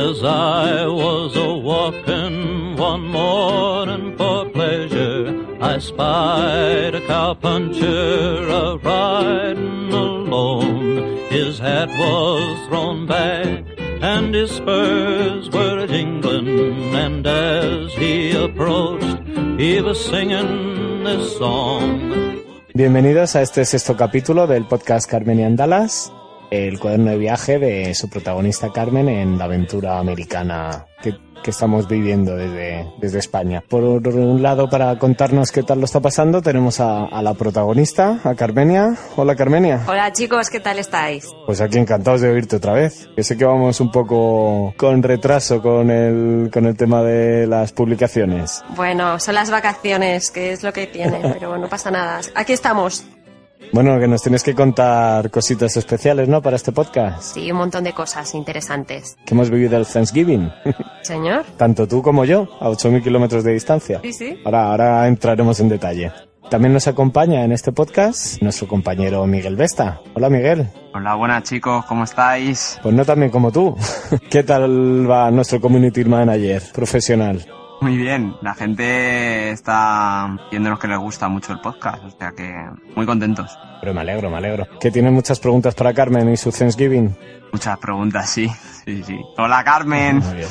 As I was a walking one morning for pleasure, I spied a cowpuncher a riding alone. His hat was thrown back and his spurs were jingling, and as he approached, he was singing this song. Bienvenidos a este sexto capítulo del podcast Carmenian Dallas, el cuaderno de viaje de su protagonista Carmen en la aventura americana que, que estamos viviendo desde, desde España. Por un lado, para contarnos qué tal lo está pasando, tenemos a, a la protagonista, a Carmenia. Hola Carmenia. Hola chicos, ¿qué tal estáis? Pues aquí encantados de oírte otra vez. Yo sé que vamos un poco con retraso con el, con el tema de las publicaciones. Bueno, son las vacaciones, que es lo que tiene, pero no pasa nada. Aquí estamos. Bueno, que nos tienes que contar cositas especiales, ¿no? Para este podcast. Sí, un montón de cosas interesantes. Que hemos vivido el Thanksgiving. Señor. Tanto tú como yo, a 8.000 kilómetros de distancia. Sí, sí. Ahora, ahora entraremos en detalle. También nos acompaña en este podcast nuestro compañero Miguel Vesta. Hola Miguel. Hola, buenas chicos, ¿cómo estáis? Pues no tan bien como tú. ¿Qué tal va nuestro community manager profesional? Muy bien, la gente está viéndonos que les gusta mucho el podcast, o sea que muy contentos. Pero me alegro, me alegro. ¿Que tiene muchas preguntas para Carmen y su Thanksgiving? Muchas preguntas, sí, sí, sí. Hola Carmen. Muy bien.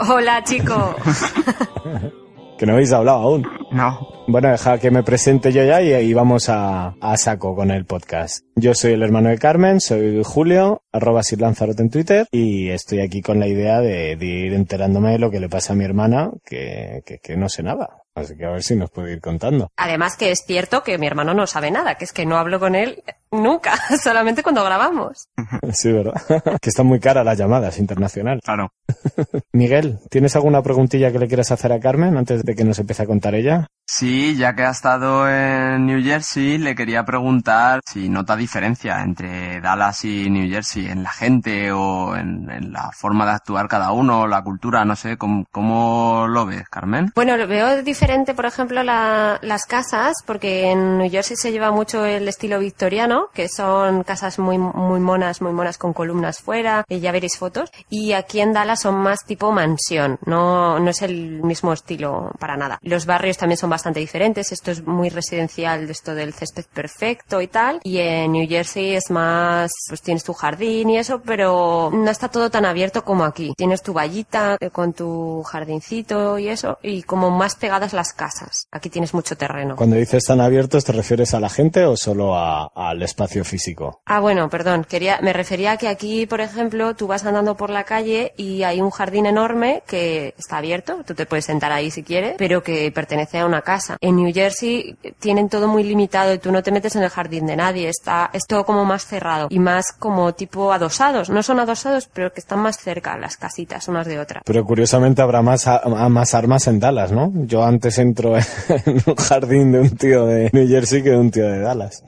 Hola chico. Que no habéis hablado aún. No, Bueno, deja que me presente yo ya y, y vamos a, a saco con el podcast. Yo soy el hermano de Carmen, soy Julio, arroba Sir Lanzarote en Twitter y estoy aquí con la idea de, de ir enterándome de lo que le pasa a mi hermana, que, que, que no sé nada. Así que a ver si nos puede ir contando. Además que es cierto que mi hermano no sabe nada, que es que no hablo con él nunca, solamente cuando grabamos. Sí, ¿verdad? que están muy caras las llamadas internacional. claro. Miguel, ¿tienes alguna preguntilla que le quieras hacer a Carmen antes de que nos empiece a contar ella? Sí, ya que ha estado en New Jersey, le quería preguntar si nota diferencia entre Dallas y New Jersey en la gente o en, en la forma de actuar cada uno, la cultura, no sé, ¿cómo, cómo lo ves, Carmen? Bueno, lo veo diferente, por ejemplo, la- las casas, porque en New Jersey se lleva mucho el estilo victoriano, que son casas muy, muy monas, muy monas con columnas fuera, y ya veréis fotos. Y aquí en Dallas son más tipo mansión, no, no es el mismo estilo para nada. Los barrios también son bastante diferentes, esto es muy residencial, de esto del césped perfecto y tal. Y en New Jersey es más, pues tienes tu jardín y eso, pero no está todo tan abierto como aquí. Tienes tu vallita eh, con tu jardincito y eso, y como más pegadas las casas. Aquí tienes mucho terreno. Cuando dices tan abiertos, ¿te refieres a la gente o solo a- al espacio físico? Ah, bueno, perdón. Quería, me refería a que aquí, por ejemplo, tú vas andando por la calle y hay un jardín enorme que está abierto. Tú te puedes sentar ahí si quieres, pero que pertenece a una casa. En New Jersey tienen todo muy limitado y tú no te metes en el jardín de nadie. Está, es todo como más cerrado y más como tipo adosados. No son adosados, pero que están más cerca las casitas unas de otras. Pero curiosamente habrá más, a- a- más armas en Dallas, ¿no? Yo antes entro en un jardín de un tío de New Jersey que de un tío de Dallas.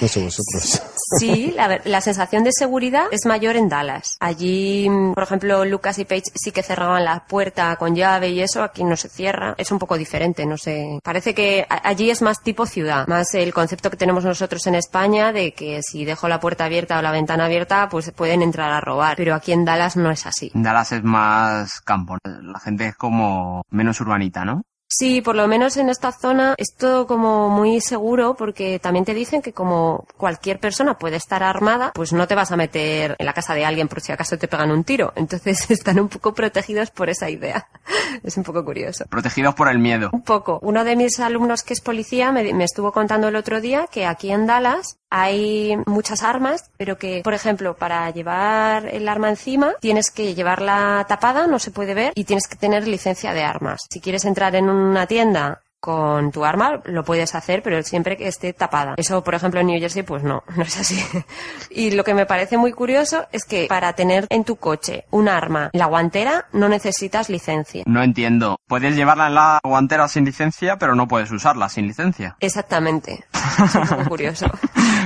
No sé vosotros. Sí, la, la sensación de seguridad es mayor en Dallas. Allí, mm, por ejemplo, Lucas y Paige sí que cerraban la puerta con llave y eso, aquí no se cierra. Es un poco diferente, no sé. Parece que allí es más tipo ciudad, más el concepto que tenemos nosotros en España de que si dejo la puerta abierta o la ventana abierta, pues pueden entrar a robar. Pero aquí en Dallas no es así. Dallas es más campo, la gente es como menos urbanita, ¿no? Sí, por lo menos en esta zona es todo como muy seguro porque también te dicen que como cualquier persona puede estar armada, pues no te vas a meter en la casa de alguien por si acaso te pegan un tiro. Entonces están un poco protegidos por esa idea. Es un poco curioso. Protegidos por el miedo. Un poco. Uno de mis alumnos que es policía me, me estuvo contando el otro día que aquí en Dallas hay muchas armas, pero que, por ejemplo, para llevar el arma encima tienes que llevarla tapada, no se puede ver, y tienes que tener licencia de armas. Si quieres entrar en una tienda con tu arma, lo puedes hacer, pero siempre que esté tapada. Eso, por ejemplo, en New Jersey, pues no, no es así. y lo que me parece muy curioso es que para tener en tu coche un arma, la guantera, no necesitas licencia. No entiendo. Puedes llevarla en la guantera sin licencia, pero no puedes usarla sin licencia. Exactamente. Es poco curioso.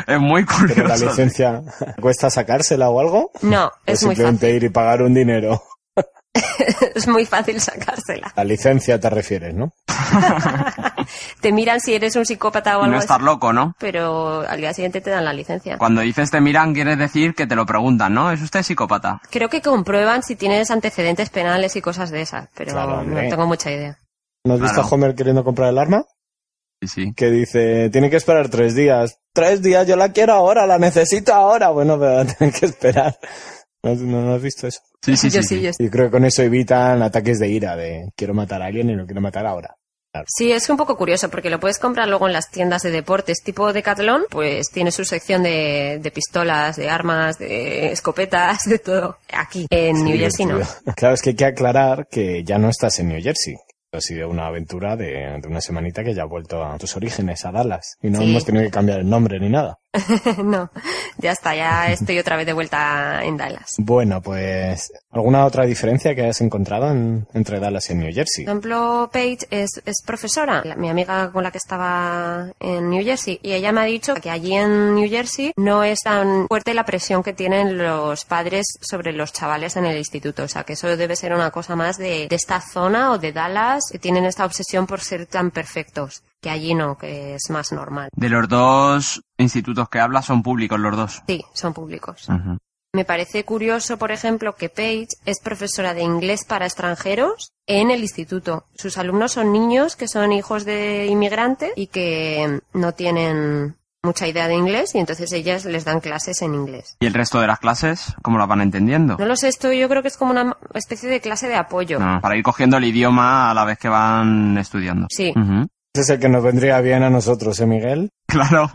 es muy curioso. Pero la licencia, ¿cuesta sacársela o algo? No, ¿O es muy simplemente fácil. ir y pagar un dinero? es muy fácil sacársela. La licencia te refieres, ¿no? Te miran si eres un psicópata o algo no estar loco, ¿no? pero al día siguiente te dan la licencia. Cuando dices te miran, quieres decir que te lo preguntan, ¿no? ¿Es usted psicópata? Creo que comprueban si tienes antecedentes penales y cosas de esas, pero Claro, no tengo mucha idea. ¿No has visto Claro. a Homer queriendo comprar el arma? Sí, sí. Que dice, tiene que esperar tres días. Tres días, yo la quiero ahora, la necesito ahora. Bueno, pero tienen que esperar. ¿No, no- no has visto eso? Sí, sí, yo sí, sí, sí. yo sí. Y creo que con eso evitan ataques de ira, de quiero matar a alguien y lo quiero matar ahora. Sí, es un poco curioso porque lo puedes comprar luego en las tiendas de deportes tipo Decathlon, pues tiene su sección de, de pistolas, de armas, de escopetas, de todo. Aquí, en Sí, New Jersey no. Claro, es que hay que aclarar que ya no estás en New Jersey. Ha sido una aventura de, de una semanita que ya ha vuelto a tus orígenes, a Dallas. Y no Sí. hemos tenido que cambiar el nombre ni nada. no, ya está, ya estoy otra vez de vuelta en Dallas. Bueno, pues, ¿alguna otra diferencia que hayas encontrado en- entre Dallas y New Jersey? Por ejemplo, Paige es, es profesora, la- mi amiga con la que estaba en New Jersey, y ella me ha dicho que allí en New Jersey no es tan fuerte la presión que tienen los padres sobre los chavales en el instituto. O sea, que eso debe ser una cosa más de, de esta zona o de Dallas, que tienen esta obsesión por ser tan perfectos, que allí no, que es más normal. De los dos institutos que hablas son públicos los dos. Sí, son públicos. Me parece curioso, por ejemplo, que Paige es profesora de inglés para extranjeros en el instituto. Sus alumnos son niños que son hijos de inmigrantes y que no tienen mucha idea de inglés y entonces ellas les dan clases en inglés. ¿Y el resto de las clases, cómo las van entendiendo? No lo sé, esto yo creo que es como una especie de clase de apoyo. No, para ir cogiendo el idioma a la vez que van estudiando. Sí. Ese es el que nos vendría bien a nosotros, ¿eh, Miguel? Claro.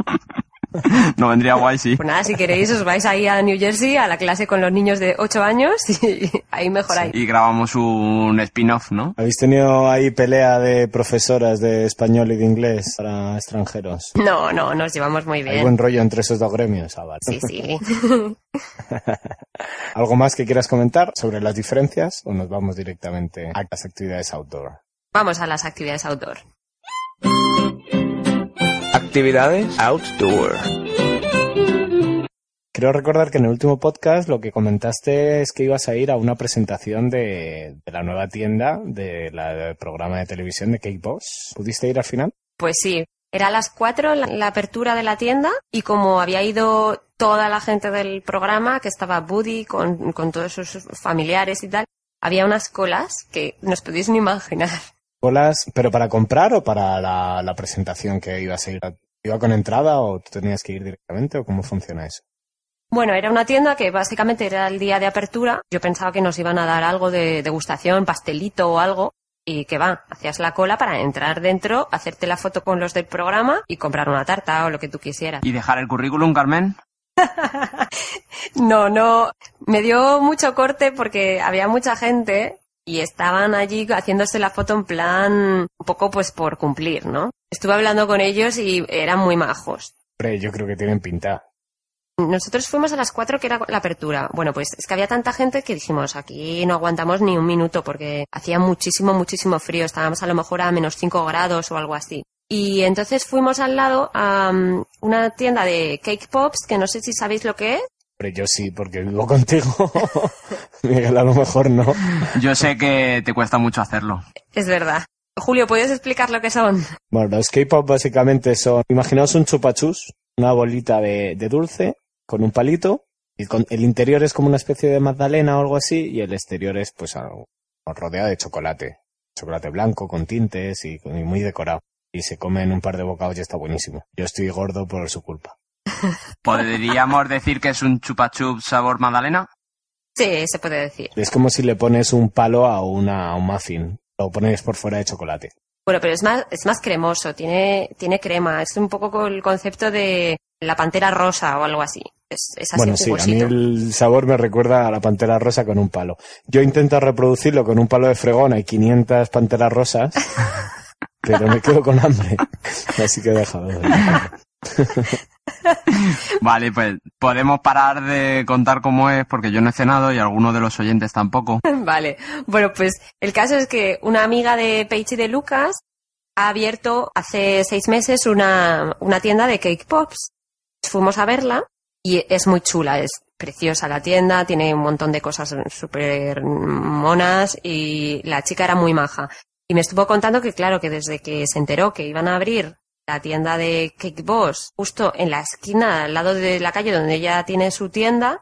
no vendría guay, sí. Pues nada, si queréis os vais ahí a New Jersey a la clase con los niños de 8 años y ahí mejoráis. Y grabamos un spin-off, ¿no? ¿Habéis tenido ahí pelea de profesoras de español y de inglés para extranjeros? No, no, nos llevamos muy Hay bien. buen rollo entre esos dos gremios, ah, vale. Sí, sí. ¿Algo más que quieras comentar sobre las diferencias o nos vamos directamente a las actividades outdoor? Vamos a las actividades outdoor. Actividades outdoor. Creo recordar que en el último podcast lo que comentaste es que ibas a ir a una presentación de, de la nueva tienda de la- del programa de televisión de Cake Boss. ¿Pudiste ir al final? Pues sí, era a las 4 la, la apertura de la tienda y como había ido toda la gente del programa, que estaba Buddy con, con todos sus familiares y tal, había unas colas que no os podéis ni imaginar. ¿Colas, pero para comprar o para la, la presentación que ibas a ir? ¿Iba con entrada o tú tenías que ir directamente o cómo funciona eso? Bueno, era una tienda que básicamente era el día de apertura. Yo pensaba que nos iban a dar algo de degustación, pastelito o algo. Y que va, hacías la cola para entrar dentro, hacerte la foto con los del programa y comprar una tarta o lo que tú quisieras. ¿Y dejar el currículum, Carmen? No, no, me dio mucho corte porque había mucha gente y estaban allí haciéndose la foto en plan un poco pues por cumplir, ¿no? Estuve hablando con ellos y eran muy majos. Hombre, yo creo que tienen pinta. Nosotros fuimos a las 4 que era la apertura. Bueno, pues es que había tanta gente que dijimos, aquí no aguantamos ni un minuto porque hacía muchísimo, muchísimo frío. Estábamos a lo mejor a menos 5 grados o algo así. Y entonces fuimos al lado a um, una tienda de cake pops, que no sé si sabéis lo que es. Hombre, yo sí, porque vivo contigo. Miguel, a lo mejor no. Yo sé que te cuesta mucho hacerlo. Es verdad. Julio, ¿puedes explicar lo que son? Bueno, los K-pop básicamente son, imaginaos un chupachus, una bolita de, de dulce con un palito, y con, el interior es como una especie de magdalena o algo así, y el exterior es pues algo rodeado de chocolate, chocolate blanco con tintes y, y muy decorado. Y se come en un par de bocados y está buenísimo. Yo estoy gordo por su culpa. ¿Podríamos decir que es un chupa chup sabor magdalena? Sí, se puede decir. Es como si le pones un palo a, una, a un muffin, lo pones por fuera de chocolate. Bueno, pero es más, es más cremoso, tiene, tiene crema. Es un poco con el concepto de la pantera rosa o algo así. Es, es así Bueno, sí, a mí el sabor me recuerda a la pantera rosa con un palo. Yo intento reproducirlo con un palo de fregón, hay 500 panteras rosas pero me quedo con hambre. Así que he dejado de Vale, pues podemos parar de contar cómo es porque yo no he cenado y algunos de los oyentes tampoco. Vale, bueno, pues el caso es que una amiga de Paige y de Lucas ha abierto hace seis meses una, una tienda de cake pops. Fuimos a verla y es muy chula, es preciosa la tienda, tiene un montón de cosas súper monas y la chica era muy maja. Y me estuvo contando que, claro, que desde que se enteró que iban a abrir la tienda de Cake Boss justo en la esquina, al lado de la calle donde ella tiene su tienda,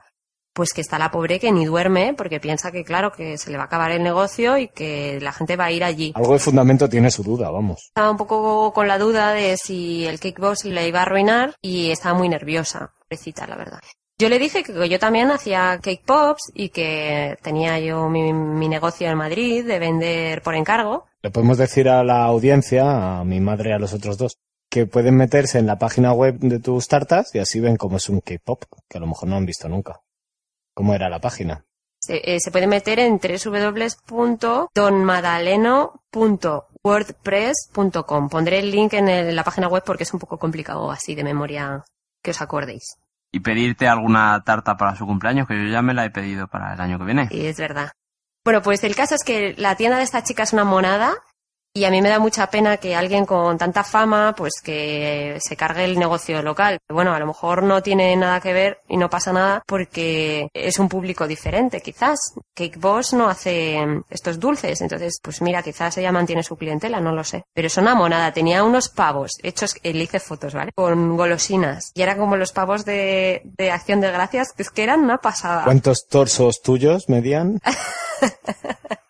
pues que está la pobre que ni duerme porque piensa que, claro, que se le va a acabar el negocio y que la gente va a ir allí. Algo de fundamento tiene su duda, vamos. Estaba un poco con la duda de si el Cake Boss le iba a arruinar y estaba muy nerviosa, pobrecita, la verdad. Yo le dije que yo también hacía cake pops y que tenía yo mi, mi, negocio en Madrid de vender por encargo. Le podemos decir a la audiencia, a mi madre y a los otros dos, que pueden meterse en la página web de tus tartas y así ven cómo es un cake pop, que a lo mejor no han visto nunca. ¿Cómo era la página? Se, eh, se puede meter en www.donmadaleno.wordpress.com. Pondré el link en, el, en la página web porque es un poco complicado así de memoria que os acordéis y pedirte alguna tarta para su cumpleaños, que yo ya me la he pedido para el año que viene. Sí, es verdad. Bueno, pues el caso es que la tienda de esta chica es una monada y a mí me da mucha pena que alguien con tanta fama, pues que se cargue el negocio local. Bueno, a lo mejor no tiene nada que ver y no pasa nada porque es un público diferente, quizás. Cake Boss no hace estos dulces, entonces, pues mira, quizás ella mantiene su clientela, no lo sé. Pero es una monada, tenía unos pavos hechos, le hice fotos, ¿vale? Con golosinas. Y era como los pavos de, de Acción de Gracias, que es que eran una pasada. ¿Cuántos torsos tuyos medían?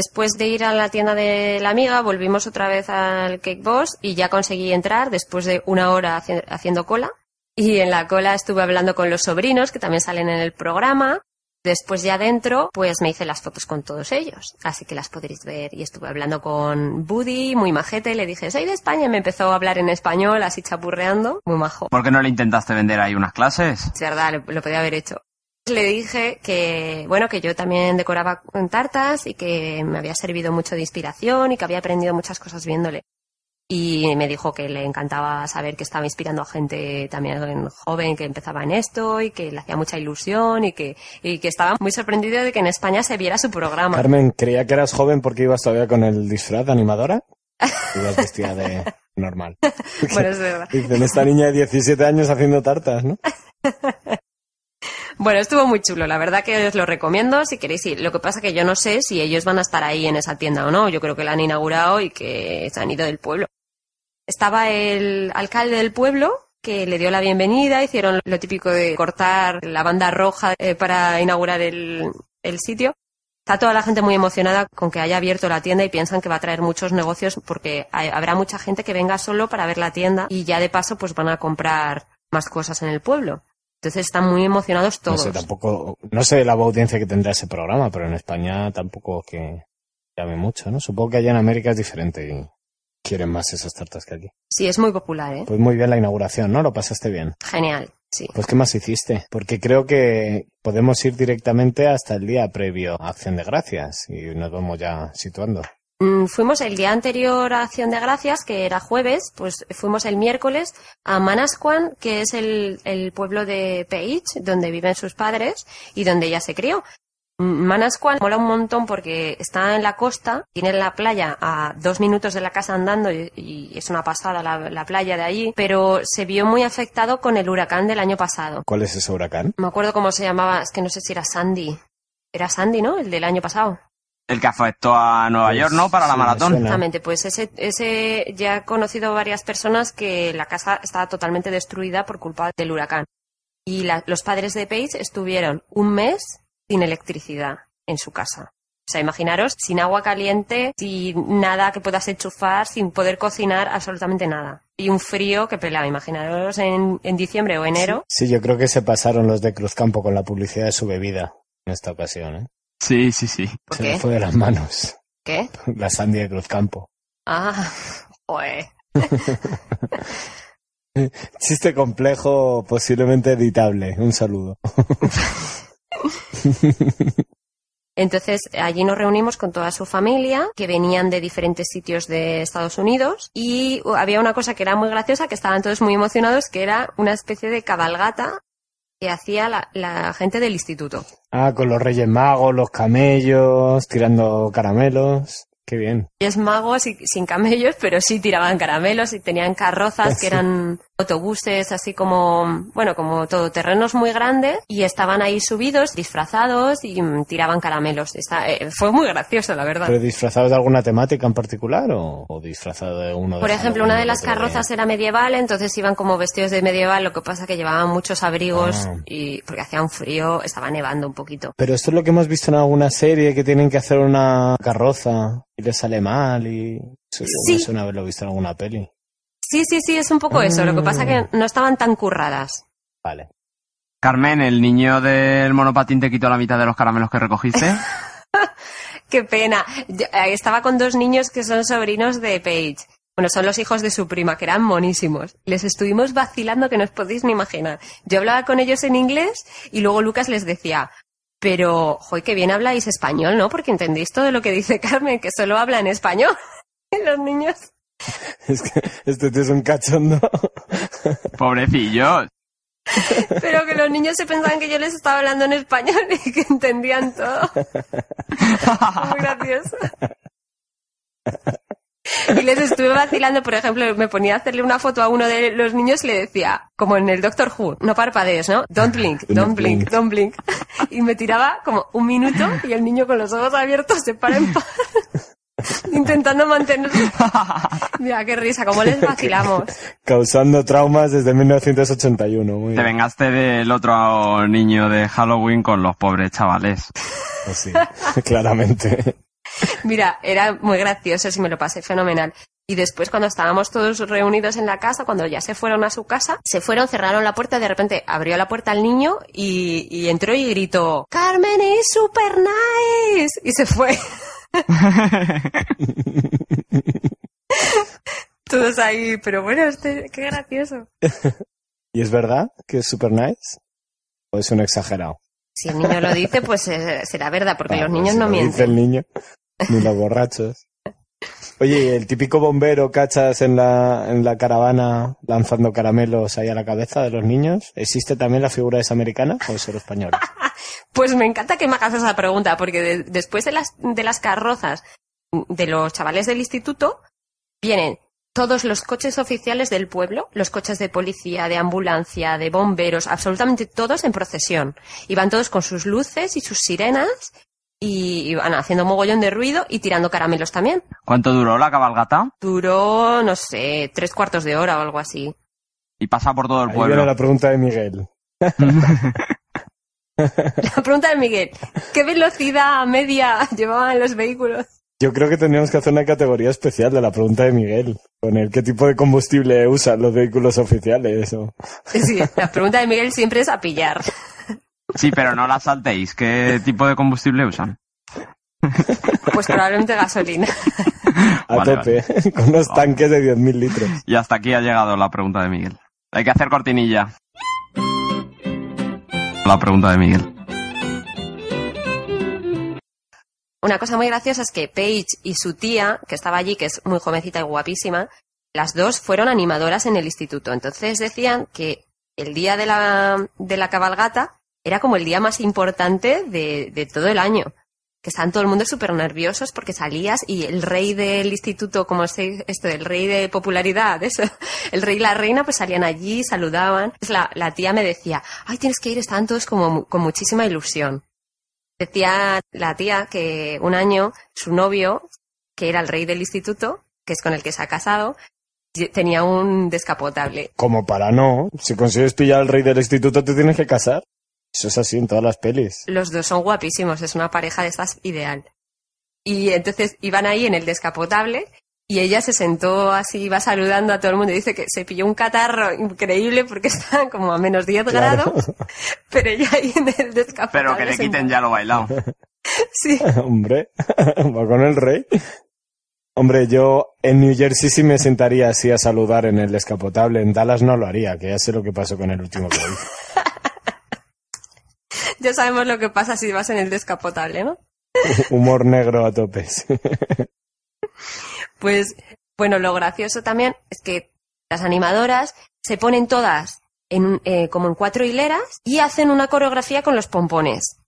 Después de ir a la tienda de la amiga, volvimos otra vez al Cake Boss y ya conseguí entrar después de una hora haci haciendo cola. Y en la cola estuve hablando con los sobrinos que también salen en el programa. Después ya dentro, pues me hice las fotos con todos ellos, así que las podréis ver. Y estuve hablando con Buddy, muy majete, le dije, soy de España, y me empezó a hablar en español, así chapurreando, muy majo. ¿Por qué no le intentaste vender ahí unas clases? Es verdad, lo, lo podía haber hecho le dije que, bueno, que yo también decoraba con tartas y que me había servido mucho de inspiración y que había aprendido muchas cosas viéndole. Y me dijo que le encantaba saber que estaba inspirando a gente también joven que empezaba en esto y que le hacía mucha ilusión y que, y que estaba muy sorprendido de que en España se viera su programa. Carmen, creía que eras joven porque ibas todavía con el disfraz de animadora. Ibas vestida de normal. bueno, es verdad. Dicen, esta niña de 17 años haciendo tartas, ¿no? Bueno, estuvo muy chulo, la verdad que os lo recomiendo si queréis ir. Lo que pasa que yo no sé si ellos van a estar ahí en esa tienda o no. Yo creo que la han inaugurado y que se han ido del pueblo. Estaba el alcalde del pueblo que le dio la bienvenida, hicieron lo típico de cortar la banda roja eh, para inaugurar el, sitio. Está toda la gente muy emocionada con que haya abierto la tienda y piensan que va a traer muchos negocios porque habrá mucha gente que venga solo para ver la tienda y ya de paso pues van a comprar más cosas en el pueblo. Entonces están muy emocionados todos. No sé, tampoco, no sé la audiencia que tendrá ese programa, pero en España tampoco que llame mucho, ¿no? Supongo que allá en América es diferente y quieren más esas tartas que aquí. Sí, es muy popular, ¿eh? Pues muy bien la inauguración, ¿no? Lo pasaste bien. Genial, sí. Pues ¿qué más hiciste? Porque creo que podemos ir directamente hasta el día previo a Acción de Gracias y nos vamos ya situando. Mm, fuimos el día anterior a Acción de Gracias, que era jueves, pues fuimos el miércoles a Manasquan, que es el, el pueblo de Paige, donde viven sus padres y donde ella se crió. Mm, Manasquan mola un montón porque está en la costa, tiene la playa a dos minutos de la casa andando y, y es una pasada la, la, playa de allí, pero se vio muy afectado con el huracán del año pasado. ¿Cuál es ese huracán? Me acuerdo cómo se llamaba, es que no sé si era Sandy. Era Sandy, ¿no? El del año pasado. El que afectó a Nueva Pues, York, ¿no? Para la sí, maratón. Exactamente, pues ese, ese ya he conocido varias personas que la casa estaba totalmente destruida por culpa del huracán. Y la- los padres de Paige estuvieron un mes sin electricidad en su casa. O sea, imaginaros, sin agua caliente, sin nada que puedas enchufar, sin poder cocinar, absolutamente nada. Y un frío que pelaba. Imaginaros en, en diciembre o enero. Sí, yo creo que se pasaron los de Cruzcampo con la publicidad de su bebida en esta ocasión, ¿eh? Sí, sí, sí. ¿Por se qué? le fue de las manos ¿Qué? la sandía de Cruzcampo. Ah, joder. Chiste complejo, posiblemente editable. Un saludo. Entonces allí nos reunimos con toda su familia, que venían de diferentes sitios de Estados Unidos, y había una cosa que era muy graciosa, que estaban todos muy emocionados, que era una especie de cabalgata que hacía la, la gente del instituto. Ah, con los Reyes Magos, los camellos, tirando caramelos. Qué bien. Es magos y sin camellos, pero sí tiraban caramelos y tenían carrozas que eran autobuses así como, bueno, como todoterrenos muy grandes y estaban ahí subidos, disfrazados y mm, tiraban caramelos. Está, eh, fue muy gracioso, la verdad. ¿Pero disfrazados de alguna temática en particular o, o disfrazados de uno de Por ejemplo, una de las carrozas era medieval, entonces iban como vestidos de medieval, lo que pasa que llevaban muchos abrigos Ah. y porque hacía un frío, estaba nevando un poquito. Pero esto es lo que hemos visto en alguna serie, que tienen que hacer una carroza y sale mal y... Eso Sí. Me suena haberlo visto en alguna peli. Sí, sí, sí, es un poco eso. Lo que pasa que no estaban tan curradas. Vale. Carmen, ¿el niño del monopatín te quitó la mitad de los caramelos que recogiste? Qué pena. Yo, eh, estaba con dos niños que son sobrinos de Paige. Bueno, son los hijos de su prima, que eran monísimos. Les estuvimos vacilando que no os podéis ni imaginar. Yo hablaba con ellos en inglés y luego Lucas les decía, pero, joy, que bien habláis español, ¿no? Porque entendéis todo lo que dice Carmen, que solo habla en español. Y los niños. Es que este tío es un cachondo. Pobrecillos. Pero que los niños se pensaban que yo les estaba hablando en español y que entendían todo. Muy gracioso. Y les estuve vacilando, por ejemplo, me ponía a hacerle una foto a uno de los niños y le decía, como en el Doctor Who, no parpadees, ¿no? Don't blink, don't blink, don't blink. Y me tiraba como un minuto y el niño con los ojos abiertos se para en paz, intentando mantenerse. Mira, qué risa, cómo les vacilamos. Causando traumas desde 1981. Muy Te vengaste del otro niño de Halloween con los pobres chavales. Pues sí, claramente. Mira, era muy gracioso, sí me lo pasé fenomenal. Y después, cuando estábamos todos reunidos en la casa, cuando ya se fueron a su casa, se fueron, cerraron la puerta, de repente abrió la puerta al niño y, y entró y gritó, Carmen es super nice. Y se fue. todos ahí, pero bueno, este, qué gracioso. ¿Y es verdad que es super nice? ¿O es un exagerado? Si el niño lo dice, pues eh, será verdad, porque Ah, los pues niños no lo Dice mienten. el niño, ni los borrachos. Oye, ¿y el típico bombero cachas en la, en la caravana lanzando caramelos ahí a la cabeza de los niños, ¿existe también la figura esa americana o es solo española? Pues me encanta que me hagas esa pregunta, porque de- después de las, de las carrozas de los chavales del instituto, vienen todos los coches oficiales del pueblo, los coches de policía, de ambulancia, de bomberos, absolutamente todos en procesión. Y van todos con sus luces y sus sirenas y, van haciendo mogollón de ruido y tirando caramelos también. ¿Cuánto duró la cabalgata? Duró, no sé, tres cuartos de hora o algo así. Y pasa por todo el Ahí viene pueblo. la pregunta de Miguel. La pregunta de Miguel, ¿qué velocidad media llevaban los vehículos? Yo creo que tendríamos que hacer una categoría especial de la pregunta de Miguel, con el qué tipo de combustible usan los vehículos oficiales. O... Sí, la pregunta de Miguel siempre es a pillar. Sí, pero no la saltéis. ¿Qué tipo de combustible usan? Pues probablemente gasolina. A Vale, tope, con unos tanques de 10.000 litros. Y hasta aquí ha llegado la pregunta de Miguel. Hay que hacer cortinilla. La pregunta de Miguel. Una cosa muy graciosa es que Paige y su tía, que estaba allí, que es muy jovencita y guapísima, las dos fueron animadoras en el instituto. Entonces decían que el día de la, de la cabalgata era como el día más importante de, de todo el año. Que estaban todo el mundo súper nerviosos porque salías y el rey del instituto, como se, esto, el rey de popularidad, eso, el rey y la reina, pues salían allí, saludaban. La, la tía me decía, ay, tienes que ir, estaban todos como con muchísima ilusión. Decía la tía que un año su novio, que era el rey del instituto, que es con el que se ha casado, tenía un descapotable. Como para no, si consigues pillar al rey del instituto te tienes que casar. Eso es así en todas las pelis. Los dos son guapísimos, es una pareja de estas ideal. Y entonces iban ahí en el descapotable y ella se sentó así, iba saludando a todo el mundo y dice que se pilló un catarro increíble porque estaban como a menos 10 Claro. grados, pero ella ahí en el descapotable. Pero que le quiten ya lo bailado. Sí. Hombre, va con el rey. Hombre, yo en New Jersey sí me sentaría así a saludar en el descapotable. En Dallas no lo haría, que ya sé lo que pasó con el último que hice. Ya sabemos lo que pasa si vas en el descapotable, ¿no? Humor negro a tope. Pues, bueno, lo gracioso también es que las animadoras se ponen todas en, eh, como en cuatro hileras y hacen una coreografía con los pompones.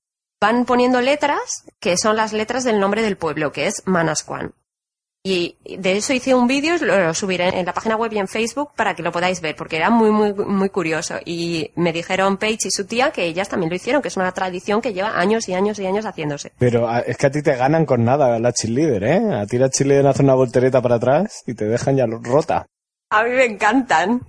Van poniendo letras, que son las letras del nombre del pueblo, que es Manasquan. Y de eso hice un vídeo, lo lo subiré en la página web y en Facebook para que lo podáis ver, porque era muy, muy, muy curioso. Y me dijeron Paige y su tía que ellas también lo hicieron, que es una tradición que lleva años y años y años haciéndose. Pero a- es que a ti te ganan con nada la cheerleader, ¿eh? A ti la cheerleader hace una voltereta para atrás y te dejan ya rota. A mí me encantan.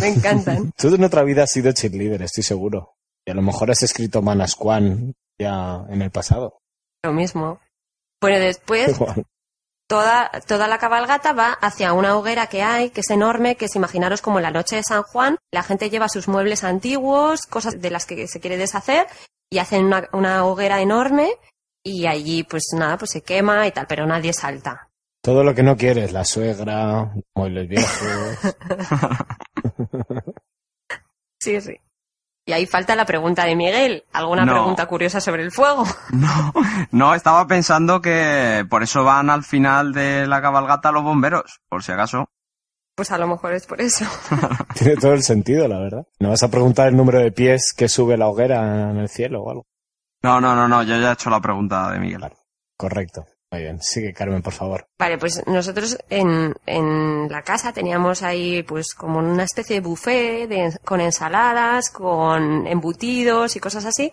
Me encantan. Tú en otra vida has sido cheerleader, estoy seguro. Y a lo mejor has escrito Manasquan ya en el pasado. lo mismo. Bueno, después. toda, toda la cabalgata va hacia una hoguera que hay, que es enorme, que es imaginaros como la noche de San Juan. La gente lleva sus muebles antiguos, cosas de las que se quiere deshacer, y hacen una, una hoguera enorme, y allí, pues nada, pues se quema y tal, pero nadie salta. Todo lo que no quieres, la suegra, muebles viejos. Sí, sí. Y ahí falta la pregunta de Miguel. ¿Alguna No. pregunta curiosa sobre el fuego? No, no, estaba pensando que por eso van al final de la cabalgata los bomberos, por si acaso. Pues a lo mejor es por eso. Tiene todo el sentido, la verdad. ¿No vas a preguntar el número de pies que sube la hoguera en el cielo o algo? No, no, no, no, yo ya he hecho la pregunta de Miguel. Correcto. Muy bien. Sigue, Carmen, por favor. Vale, pues nosotros en, en la casa teníamos ahí pues como una especie de buffet de- con ensaladas, con embutidos y cosas así.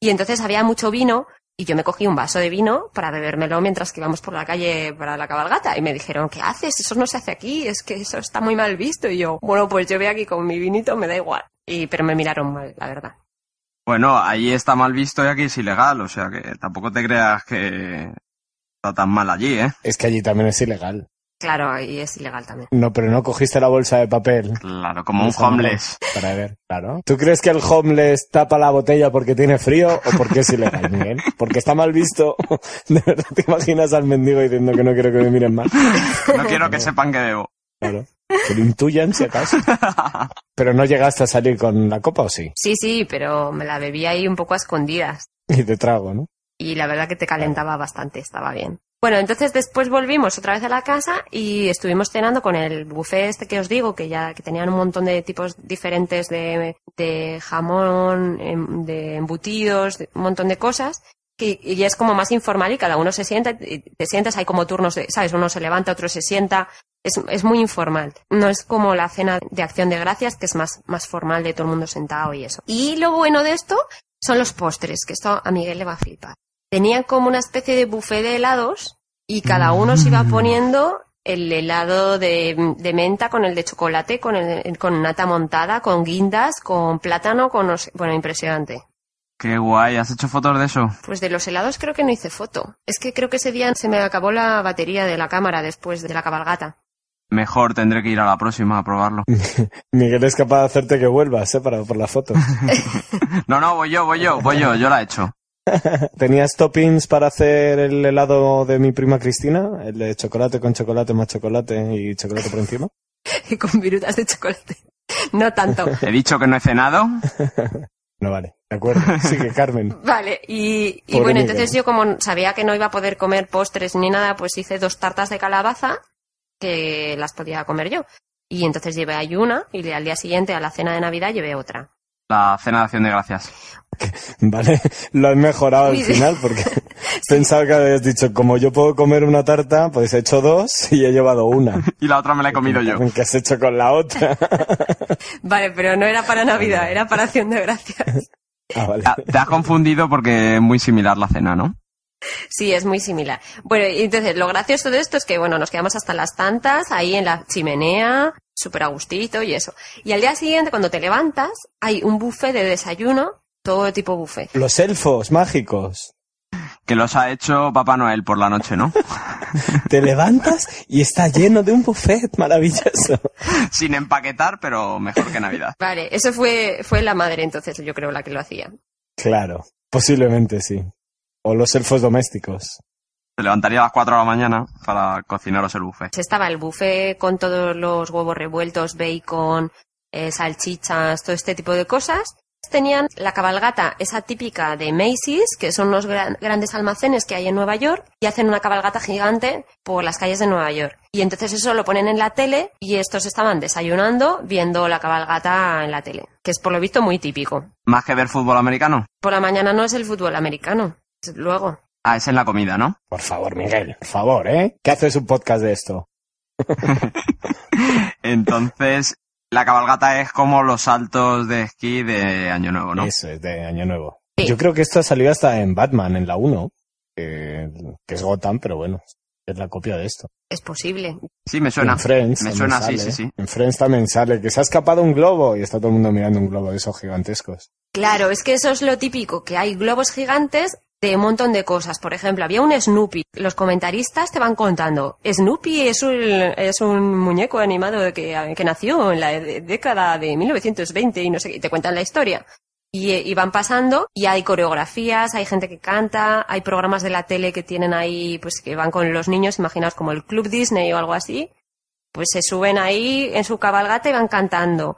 Y entonces había mucho vino y yo me cogí un vaso de vino para bebérmelo mientras que íbamos por la calle para la cabalgata. Y me dijeron, ¿qué haces? Eso no se hace aquí, es que eso está muy mal visto. Y yo, bueno, pues yo voy aquí con mi vinito, me da igual. Y, pero me miraron mal, la verdad. Bueno, ahí está mal visto y aquí es ilegal, o sea que tampoco te creas que está tan mal allí, ¿eh? Es que allí también es ilegal. Claro, ahí es ilegal también. No, pero no cogiste la bolsa de papel. Claro, como un homeless. Para ver, claro. ¿Tú crees que el homeless tapa la botella porque tiene frío o porque es ilegal, Miguel? Porque está mal visto. ¿De verdad te imaginas al mendigo diciendo que no quiero que me miren mal? No quiero que sepan que bebo. Claro. Que lo intuyan, si acaso. Pero no llegaste a salir con la copa, ¿o sí? Sí, sí, pero me la bebí ahí un poco a escondidas. Y te trago, ¿no? Y la verdad que te calentaba bastante, estaba bien. Bueno, entonces después volvimos otra vez a la casa y estuvimos cenando con el buffet este que os digo, que ya que tenían un montón de tipos diferentes de, de jamón, em, de embutidos, de un montón de cosas. Que, y es como más informal y cada uno se sienta, y te sientas, hay como turnos de, ¿sabes? Uno se levanta, otro se sienta. Es, es muy informal. No es como la cena de acción de gracias, que es más, más formal de todo el mundo sentado y eso. Y lo bueno de esto son los postres, que esto a Miguel le va a flipar tenían como una especie de buffet de helados y cada uno se iba poniendo el helado de, de menta con el de chocolate, con, el, con nata montada, con guindas, con plátano, con... no sé- Bueno, impresionante. Qué guay, ¿has hecho fotos de eso? Pues de los helados creo que no hice foto. Es que creo que ese día se me acabó la batería de la cámara después de la cabalgata. Mejor tendré que ir a la próxima a probarlo. Miguel es capaz de hacerte que vuelvas, ¿eh? Para, por la foto. No, no, voy yo, voy yo, voy yo, yo la he hecho. ¿Tenías toppings para hacer el helado de mi prima Cristina? El de chocolate con chocolate más chocolate y chocolate por encima. Y con virutas de chocolate. No tanto. He dicho que no he cenado. No vale, de acuerdo. Sigue, Carmen. Vale, y, y bueno, Miguel. entonces yo como sabía que no iba a poder comer postres ni nada, pues hice dos tartas de calabaza que las podía comer yo. Y entonces llevé ahí una y al día siguiente a la cena de Navidad llevé otra. La cena de acción de gracias. Vale, lo has mejorado al final porque pensaba que habías dicho, como yo puedo comer una tarta, pues he hecho dos y he llevado una. Y la otra me la he comido yo. ¿Qué has hecho con la otra? Vale, pero no era para Navidad, era para acción de gracias. Ah, vale. Ah, Te has confundido porque es muy similar la cena, ¿no? Sí, es muy similar. Bueno, y entonces lo gracioso de esto es que, bueno, nos quedamos hasta las tantas ahí en la chimenea, súper a gustito y eso. Y al día siguiente, cuando te levantas, hay un buffet de desayuno, todo tipo buffet. Los elfos mágicos. Que los ha hecho Papá Noel por la noche, ¿no? Te levantas y está lleno de un buffet maravilloso. Sin empaquetar, pero mejor que Navidad. Vale, eso fue, fue la madre entonces, yo creo, la que lo hacía. Claro, posiblemente sí. O los elfos domésticos. Se levantaría a las 4 de la mañana para cocinaros el buffet. Estaba el buffet con todos los huevos revueltos, bacon, eh, salchichas, todo este tipo de cosas. tenían la cabalgata, esa típica de Macy's, que son unos gran- grandes almacenes que hay en Nueva York, y hacen una cabalgata gigante por las calles de Nueva York. Y entonces eso lo ponen en la tele y estos estaban desayunando viendo la cabalgata en la tele, que es por lo visto muy típico. Más que ver fútbol americano. Por la mañana no es el fútbol americano, es luego. Ah, es en la comida, ¿no? Por favor, Miguel, por favor, ¿eh? ¿Qué haces un podcast de esto? Entonces, la cabalgata es como los saltos de esquí de Año Nuevo, ¿no? Eso es de Año Nuevo. Sí. Yo creo que esto ha salido hasta en Batman, en la 1, que, que es Gotham, pero bueno, es la copia de esto. Es posible. Sí, me suena. En Friends Me suena así, sale. sí, sí. En Friends también sale que se ha escapado un globo y está todo el mundo mirando un globo de esos gigantescos. Claro, es que eso es lo típico, que hay globos gigantes de un montón de cosas. Por ejemplo, había un Snoopy. Los comentaristas te van contando. Snoopy es un, es un muñeco animado que, que nació en la década de 1920 y no sé qué. Te cuentan la historia. Y, y van pasando y hay coreografías, hay gente que canta, hay programas de la tele que tienen ahí, pues que van con los niños, imaginaos como el Club Disney o algo así. Pues se suben ahí en su cabalgata y van cantando.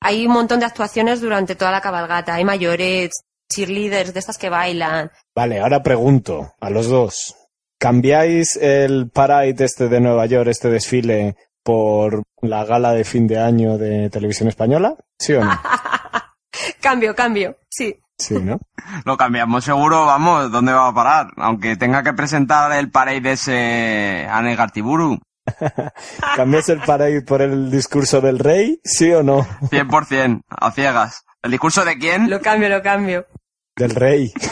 Hay un montón de actuaciones durante toda la cabalgata. Hay mayores, cheerleaders de estas que bailan. Vale, ahora pregunto a los dos. ¿Cambiáis el Parade este de Nueva York, este desfile, por la gala de fin de año de Televisión Española? ¿Sí o no? Cambio, cambio. Sí. Sí, ¿no? Lo cambiamos seguro, vamos, ¿dónde va a parar? Aunque tenga que presentar el parade de ese Ane Gartiburu. ¿Cambiáis el Parade por el discurso del rey? ¿Sí o no? 100%, a ciegas. ¿El discurso de quién? Lo cambio, lo cambio. Del rey.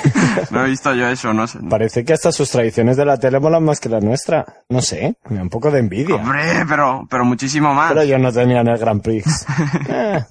No he visto yo eso, no sé. Parece que hasta sus tradiciones de la tele molan más que la nuestra. No sé, me da un poco de envidia. Hombre, pero, pero muchísimo más. Pero yo no tenía en el Grand Prix. Eh,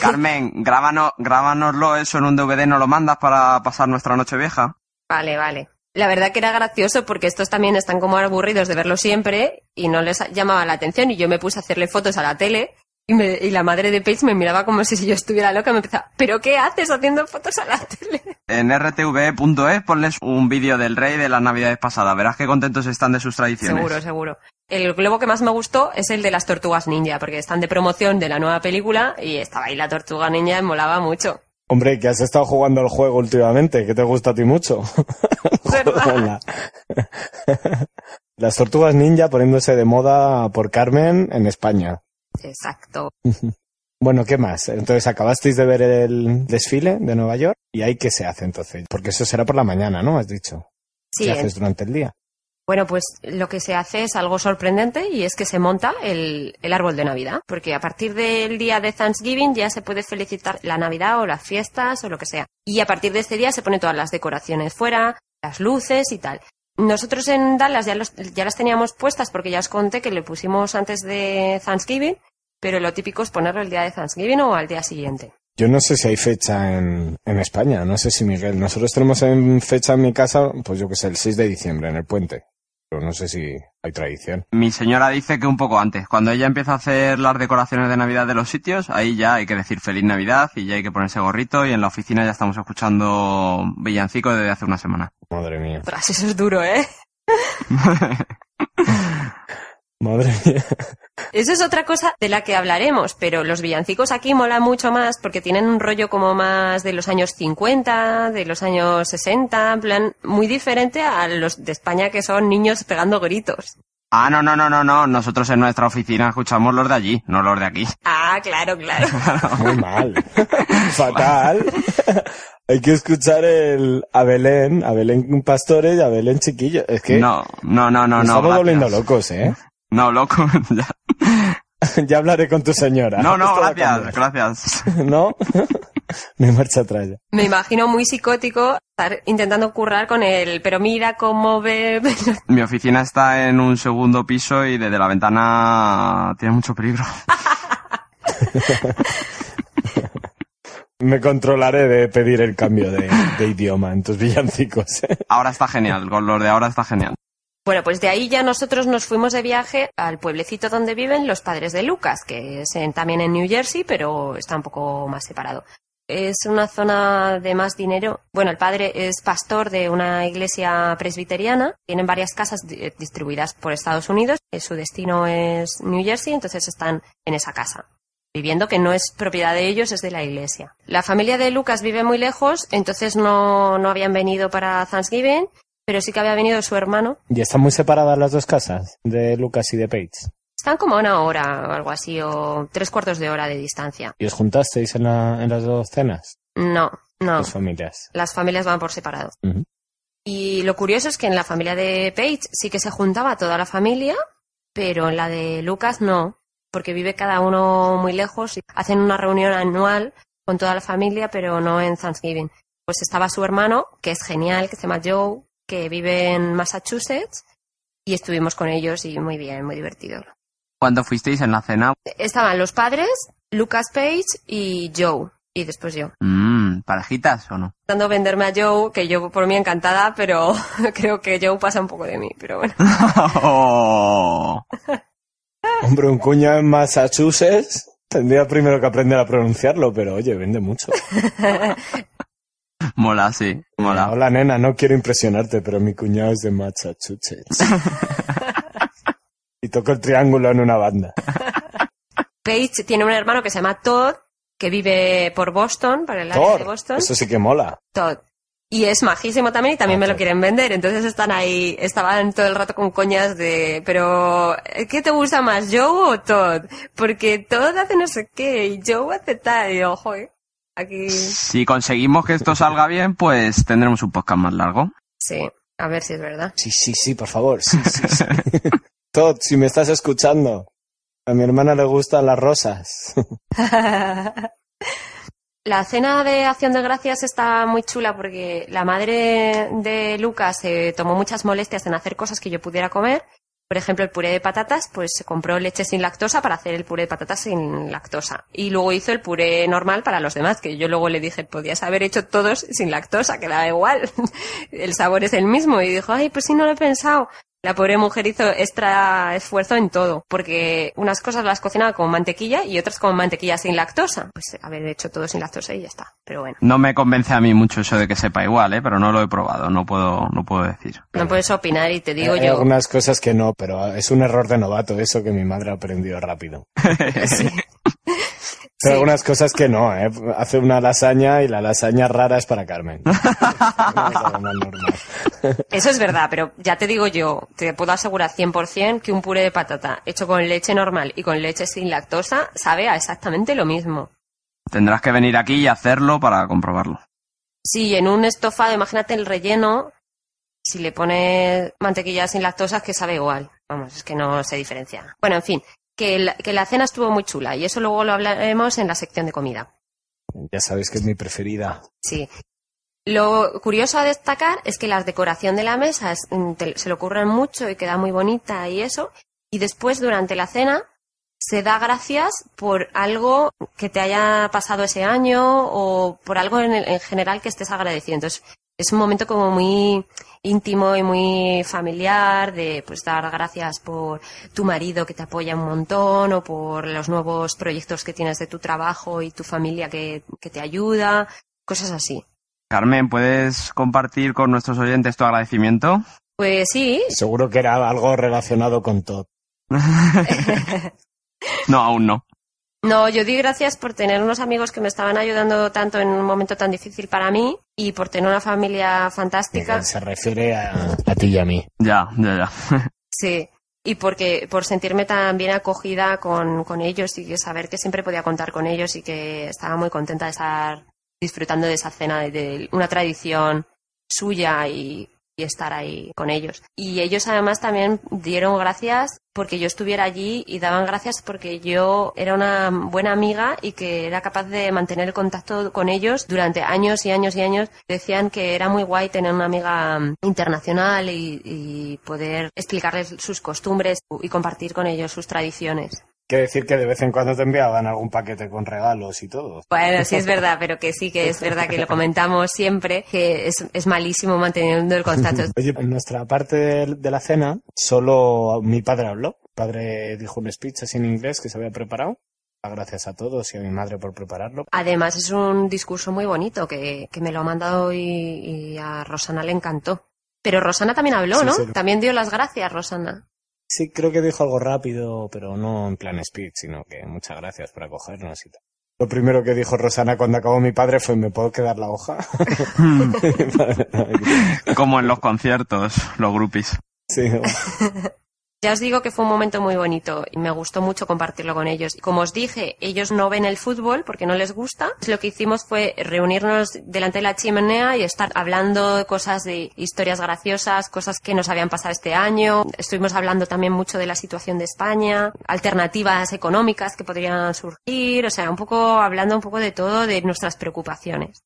Carmen, grábanos, grábanoslo eso en un DVD, ¿nos lo mandas para pasar nuestra noche vieja? Vale, vale. La verdad que era gracioso porque estos también están como aburridos de verlo siempre y no les llamaba la atención y yo me puse a hacerle fotos a la tele y, me- y la madre de Paige me miraba como si yo estuviera loca me empezaba, ¿pero qué haces haciendo fotos a la tele? En rtv.es ponles un vídeo del rey de las navidades pasadas. Verás qué contentos están de sus tradiciones. Seguro, seguro. El globo que más me gustó es el de las tortugas ninja, porque están de promoción de la nueva película y estaba ahí la tortuga ninja y molaba mucho. Hombre, que has estado jugando el juego últimamente, que te gusta a ti mucho. Las tortugas ninja poniéndose de moda por Carmen en España. Exacto. Bueno, ¿qué más? Entonces acabasteis de ver el desfile de Nueva York y ahí qué se hace entonces, porque eso será por la mañana, ¿no? Has dicho. Sí, ¿Qué haces durante el día? Bueno, pues lo que se hace es algo sorprendente y es que se monta el, el árbol de Navidad, porque a partir del día de Thanksgiving ya se puede felicitar la Navidad o las fiestas o lo que sea. Y a partir de este día se ponen todas las decoraciones fuera, las luces y tal. Nosotros en Dallas ya, los- ya las teníamos puestas porque ya os conté que le pusimos antes de Thanksgiving, pero lo típico es ponerlo el día de Thanksgiving o al día siguiente. Yo no sé si hay fecha en, en España, no sé si Miguel. Nosotros tenemos en fecha en mi casa, pues yo que sé, el 6 de diciembre, en el puente. Pero no sé si hay tradición. Mi señora dice que un poco antes. Cuando ella empieza a hacer las decoraciones de Navidad de los sitios, ahí ya hay que decir feliz Navidad y ya hay que ponerse gorrito y en la oficina ya estamos escuchando villancicos desde hace una semana. Madre mía. Tras eso es duro, ¿eh? Madre mía. Eso es otra cosa de la que hablaremos, pero los villancicos aquí molan mucho más porque tienen un rollo como más de los años 50, de los años 60, en plan muy diferente a los de España que son niños pegando gritos. Ah, no, no, no, no, no. Nosotros en nuestra oficina escuchamos los de allí, no los de aquí. Ah, claro, claro. Muy mal. Fatal. Hay que escuchar el a Belén, a Belén Pastores y a Belén Chiquillo. Es que No, no, no, no, nos no. estamos gracias. volviendo locos, ¿eh? No, loco. ya. ya hablaré con tu señora. No, no, gracias, gracias. ¿No? Me marcha atrás ya. Me imagino muy psicótico estar intentando currar con él, pero mira cómo ve. Mi oficina está en un segundo piso y desde la ventana tiene mucho peligro. Me controlaré de pedir el cambio de, de idioma en tus villancicos. Ahora está genial, con los de ahora está genial. Bueno, pues de ahí ya nosotros nos fuimos de viaje al pueblecito donde viven los padres de Lucas, que es también en New Jersey, pero está un poco más separado. Es una zona de más dinero. Bueno, el padre es pastor de una iglesia presbiteriana. Tienen varias casas di- distribuidas por Estados Unidos. Eh, Su destino es New Jersey, entonces están en esa casa. viviendo, que no es propiedad de ellos, es de la iglesia. La familia de Lucas vive muy lejos, entonces no, no habían venido para Thanksgiving, pero sí que había venido su hermano. ¿Y están muy separadas las dos casas de Lucas y de Paige? Están como a una hora o algo así, o tres cuartos de hora de distancia. ¿Y os juntasteis en, la- en las dos cenas? No, no. Las familias. Las familias van por separado. Y lo curioso es que en la familia de Paige sí que se juntaba toda la familia, pero en la de Lucas no, porque vive cada uno muy lejos y hacen una reunión anual con toda la familia, pero no en Thanksgiving. Pues estaba su hermano, que es genial, que se llama Joe, que vive en Massachusetts, y estuvimos con ellos y muy bien, muy divertido. Cuando fuisteis en la cena, Estaban los padres, Lucas Page y Joe, y después yo. mmm, parejitas o no? Intentando venderme a Joe, que yo por mí encantada, pero creo que Joe pasa un poco de mí, pero bueno. Oh. Hombre, un cuñado en Massachusetts tendría primero que aprender a pronunciarlo, pero oye, vende mucho. Mola, sí, mola. Hola, nena, no quiero impresionarte, pero mi cuñado es de Massachusetts. y toco el triángulo en una banda. Paige tiene un hermano que se llama Todd, que vive por Boston, por el área de Boston. eso sí que mola. Todd. Y es majísimo también y también Ah, me lo quieren vender. Entonces están ahí, estaban todo el rato con coñas de, pero, ¿qué te gusta más, Joe o Todd? Porque Todd hace no sé qué y Joe hace tal. Y yo, joder, aquí, Si conseguimos que esto salga bien, pues tendremos un podcast más largo. sí, a ver si es verdad. Sí, sí, sí, por favor. Sí, sí, sí. Todd, si me estás escuchando, a mi hermana le gustan las rosas. La cena de acción de gracias está muy chula porque la madre de Lucas se tomó muchas molestias en hacer cosas que yo pudiera comer. Por ejemplo, el puré de patatas, pues se compró leche sin lactosa para hacer el puré de patatas sin lactosa. Y luego hizo el puré normal para los demás, que yo luego le dije, podías haber hecho todos sin lactosa, que da igual. el sabor es el mismo. Y dijo, ay, pues sí, no lo he pensado. La pobre mujer hizo extra esfuerzo en todo, porque unas cosas las cocinaba con mantequilla y otras con mantequilla sin lactosa. Pues haber hecho todo sin lactosa y ya está. Pero bueno, No me convence a mí mucho eso de que sepa igual, ¿eh? Pero no lo he probado, no puedo, no puedo decir. no puedes opinar y te digo Hay yo. algunas cosas que no, pero es un error de novato eso que mi madre ha aprendido rápido. Sí. Pero Sí. algunas cosas que no, ¿eh? Hace una lasaña y la lasaña rara es para Carmen. Eso es verdad, pero ya te digo yo, te puedo asegurar 100% que un puré de patata hecho con leche normal y con leche sin lactosa sabe a exactamente lo mismo. Tendrás que venir aquí y hacerlo para comprobarlo. Sí, en un estofado, imagínate el relleno, si le pones mantequilla sin lactosa, es que sabe igual. Vamos, es que no se diferencia. Bueno, en fin, que la, que la cena estuvo muy chula y eso luego lo hablaremos en la sección de comida. Ya sabéis que es mi preferida. Sí. Lo curioso a destacar es que la decoración de la mesa es- mm, te- se le ocurren mucho y queda muy bonita y eso. Y después, durante la cena, se da gracias por algo que te haya pasado ese año o por algo en, el- en general que estés agradecido. Entonces, es un momento como muy íntimo y muy familiar de pues dar gracias por tu marido que te apoya un montón o por los nuevos proyectos que tienes de tu trabajo y tu familia que, que te ayuda, cosas así. Carmen, ¿puedes compartir con nuestros oyentes tu agradecimiento? Pues sí, Seguro que era algo relacionado con Todd. No, aún no. No, yo di gracias por tener unos amigos que me estaban ayudando tanto en un momento tan difícil para mí y por tener una familia fantástica. Se refiere a, a ti y a mí. Ya, ya, ya. Sí. Y porque, por sentirme tan bien acogida con, con ellos y que saber que siempre podía contar con ellos y que estaba muy contenta de estar disfrutando de esa cena, de, de una tradición suya y, y estar ahí con ellos. Y ellos además también dieron gracias porque yo estuviera allí y daban gracias porque yo era una buena amiga y que era capaz de mantener el contacto con ellos durante años y años y años. Decían que era muy guay tener una amiga internacional y, y poder explicarles sus costumbres y compartir con ellos sus tradiciones. Quiere decir que de vez en cuando te enviaban algún paquete con regalos y todo. Bueno, sí es verdad, pero que sí que es verdad que lo comentamos siempre, que es, es malísimo manteniendo el contacto. Oye, en nuestra parte de, la cena, solo mi padre habló. Mi padre dijo un speech así en inglés que se había preparado. Gracias a todos y a mi madre por prepararlo. Además es un discurso muy bonito que, que me lo ha mandado y, y a Rosana le encantó. Pero Rosana también habló, Sí, ¿no? sí. También dio las gracias, Rosana. Sí, creo que dijo algo rápido, pero no en plan speech, sino que muchas gracias por acogernos y tal. Lo primero que dijo Rosana cuando acabó mi padre fue, ¿me puedo quedar la hoja? Como en los conciertos, los groupies. sí, Ya os digo que fue un momento muy bonito y me gustó mucho compartirlo con ellos. Y como os dije, ellos no ven el fútbol porque no les gusta. Lo que hicimos fue reunirnos delante de la chimenea y estar hablando de cosas de historias graciosas, cosas que nos habían pasado este año. Estuvimos hablando también mucho de la situación de España, alternativas económicas que podrían surgir, o sea, un poco hablando un poco de todo, de nuestras preocupaciones.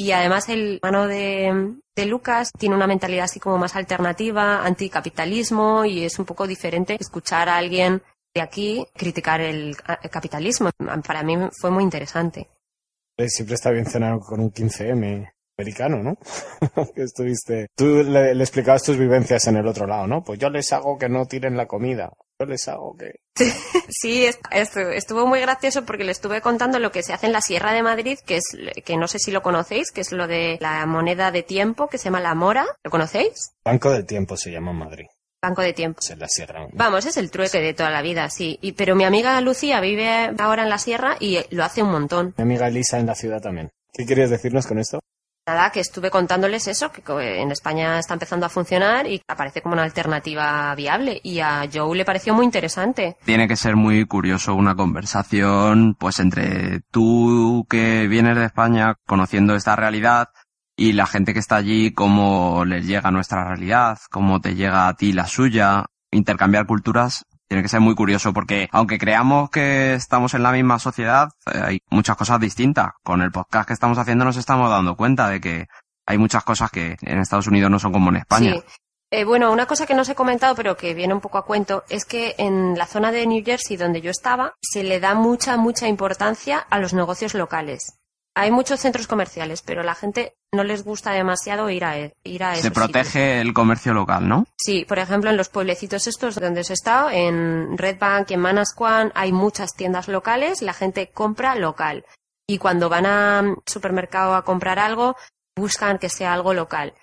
Y además el hermano de, de Lucas tiene una mentalidad así como más alternativa, anticapitalismo y es un poco diferente escuchar a alguien de aquí criticar el, capitalismo. Para mí fue muy interesante. Siempre está bien cenar con un 15M americano, ¿no? estuviste... Tú le explicabas tus vivencias en el otro lado, ¿no? Pues yo les hago que no tiren la comida. Les hago que... Sí, es- estu- estuvo muy gracioso porque le estuve contando lo que se hace en la Sierra de Madrid, que es, que no sé si lo conocéis, que es lo de la moneda de tiempo que se llama la mora. ¿Lo conocéis? Banco del Tiempo se llama en Madrid. Banco de tiempo. Es en la sierra. Vamos, es el trueque de toda la vida, sí. Y, pero mi amiga Lucía vive ahora en la sierra y lo hace un montón. Mi amiga Elisa en la ciudad también. ¿Qué querías decirnos con esto? Nada, que estuve contándoles eso, que en España está empezando a funcionar y aparece como una alternativa viable. Y a Joe le pareció muy interesante. Tiene que ser muy curioso una conversación, pues entre tú que vienes de España conociendo esta realidad y la gente que está allí, cómo les llega nuestra realidad, cómo te llega a ti la suya, intercambiar culturas. Tiene que ser muy curioso porque aunque creamos que estamos en la misma sociedad, eh, hay muchas cosas distintas. Con el podcast que estamos haciendo nos estamos dando cuenta de que hay muchas cosas que en Estados Unidos no son como en España. Sí. Eh, bueno, una cosa que no os he comentado, pero que viene un poco a cuento, es que en la zona de New Jersey donde yo estaba, se le da mucha, mucha importancia a los negocios locales. Hay muchos centros comerciales, pero la gente no les gusta demasiado ir a, e- ir a esos Se protege el comercio local, ¿no? Sí, por ejemplo, en los pueblecitos estos donde os he estado, en Red Bank y en Manasquan, hay muchas tiendas locales, la gente compra local. Y cuando van a supermercado a comprar algo, buscan que sea algo local.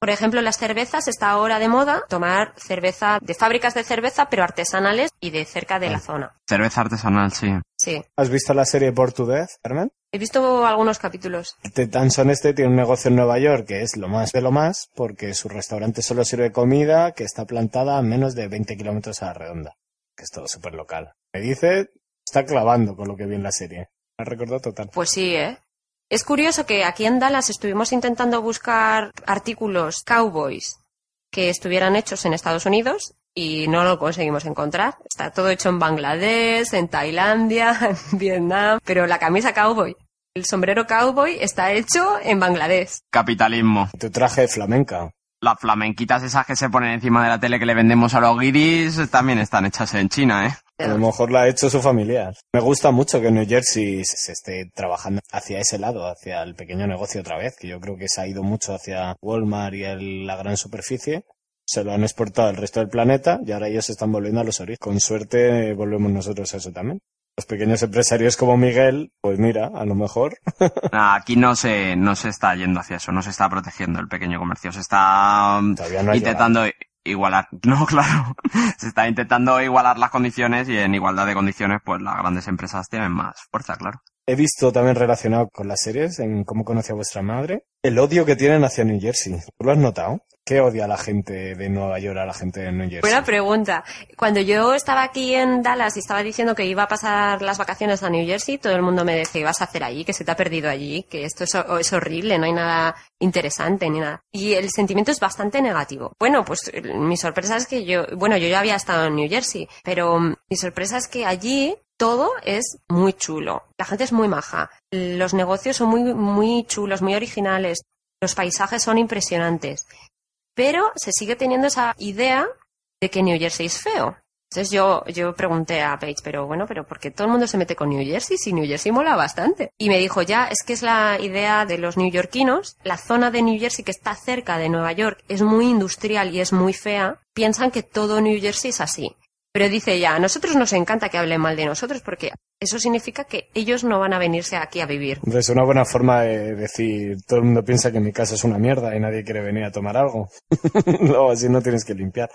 Por ejemplo, las cervezas está ahora de moda tomar cerveza de fábricas de cerveza, pero artesanales y de cerca de la zona. Cerveza artesanal, sí. Sí. ¿Has visto la serie Por to Death, Carmen? He visto algunos capítulos. Ted Danson este tiene un negocio en Nueva York que es lo más de lo más porque su restaurante solo sirve comida que está plantada a menos de 20 kilómetros a la redonda. Que es todo súper local. Me dice, está clavando con lo que vi en la serie. Me recordó total. Pues sí, ¿eh? Es curioso que aquí en Dallas estuvimos intentando buscar artículos cowboys que estuvieran hechos en Estados Unidos y no lo conseguimos encontrar. Está todo hecho en Bangladesh, en Tailandia, en Vietnam, pero la camisa cowboy, el sombrero cowboy está hecho en Bangladesh. Capitalismo. Tu traje de flamenca. Las flamenquitas esas que se ponen encima de la tele que le vendemos a los guiris también están hechas en China, ¿eh? A lo mejor la ha hecho su familiar. Me gusta mucho que en New Jersey se se esté trabajando hacia ese lado, hacia el pequeño negocio otra vez, que yo creo que se ha ido mucho hacia Walmart y el- la gran superficie. Se lo han exportado al resto del planeta y ahora ellos se están volviendo a los orígenes. Con suerte eh, volvemos nosotros a eso también. Los pequeños empresarios como Miguel, pues mira, a lo mejor. Nah, Aquí no se, no se está yendo hacia eso, no se está protegiendo el pequeño comercio, se está no ha intentando igualar. No, claro, se está intentando igualar las condiciones y en igualdad de condiciones pues las grandes empresas tienen más fuerza, claro. He visto también relacionado con las series, en cómo conocí a vuestra madre, el odio que tienen hacia New Jersey. ¿Tú lo has notado? ¿Qué odia la gente de Nueva York a la gente de New Jersey? Buena pregunta. Cuando yo estaba aquí en Dallas y estaba diciendo que iba a pasar las vacaciones a New Jersey, todo el mundo me decía, ¿qué vas a hacer allí? Que se te ha perdido allí, que esto es, es horrible, no hay nada interesante ni nada. Y el sentimiento es bastante negativo. Bueno, pues eh, mi sorpresa es que yo, bueno, yo ya había estado en New Jersey, pero mm, mi sorpresa es que allí todo es muy chulo. La gente es muy maja. Los negocios son muy, muy chulos, muy originales. Los paisajes son impresionantes. Pero se sigue teniendo esa idea de que New Jersey es feo. Entonces yo, yo pregunté a Paige, pero bueno, pero ¿por qué todo el mundo se mete con New Jersey si New Jersey mola bastante? Y me dijo, ya, es que es la idea de los neoyorquinos, la zona de New Jersey que está cerca de Nueva York es muy industrial y es muy fea, piensan que todo New Jersey es así. Pero dice ya, a nosotros nos encanta que hablen mal de nosotros porque eso significa que ellos no van a venirse aquí a vivir. Es una buena forma de decir, todo el mundo piensa que mi casa es una mierda y nadie quiere venir a tomar algo. Luego así no tienes que limpiar.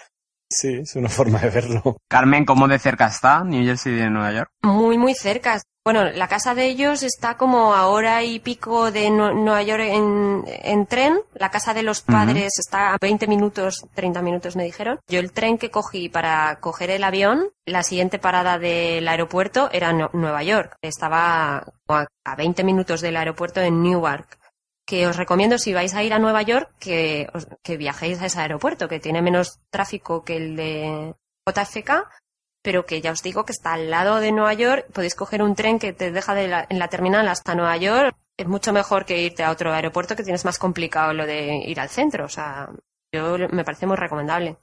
Sí, es una forma de verlo. Carmen, ¿cómo de cerca está New Jersey de Nueva York? Muy, muy cerca. Bueno, la casa de ellos está como a hora y pico de Nue- Nueva York en, en tren. La casa de los padres está a 20 minutos, 30 minutos me dijeron. Yo el tren que cogí para coger el avión, la siguiente parada del aeropuerto era Nu- Nueva York. Estaba como a a 20 minutos del aeropuerto en Newark. Que os recomiendo si vais a ir a Nueva York que, que viajéis a ese aeropuerto, que tiene menos tráfico que el de JFK pero que ya os digo que está al lado de Nueva York, podéis coger un tren que te deja de la- en la terminal hasta Nueva York, es mucho mejor que irte a otro aeropuerto que tienes más complicado lo de ir al centro, o sea, yo me parece muy recomendable.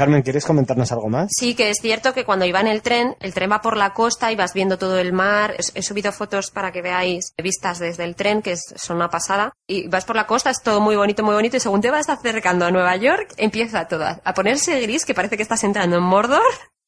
Carmen, ¿quieres comentarnos algo más? Sí, que es cierto que cuando iba en el tren, el tren va por la costa y vas viendo todo el mar. He subido fotos para que veáis vistas desde el tren, que son una pasada. Y vas por la costa, es todo muy bonito, muy bonito. Y según te vas acercando a Nueva York, empieza todo a ponerse gris, que parece que estás entrando en Mordor.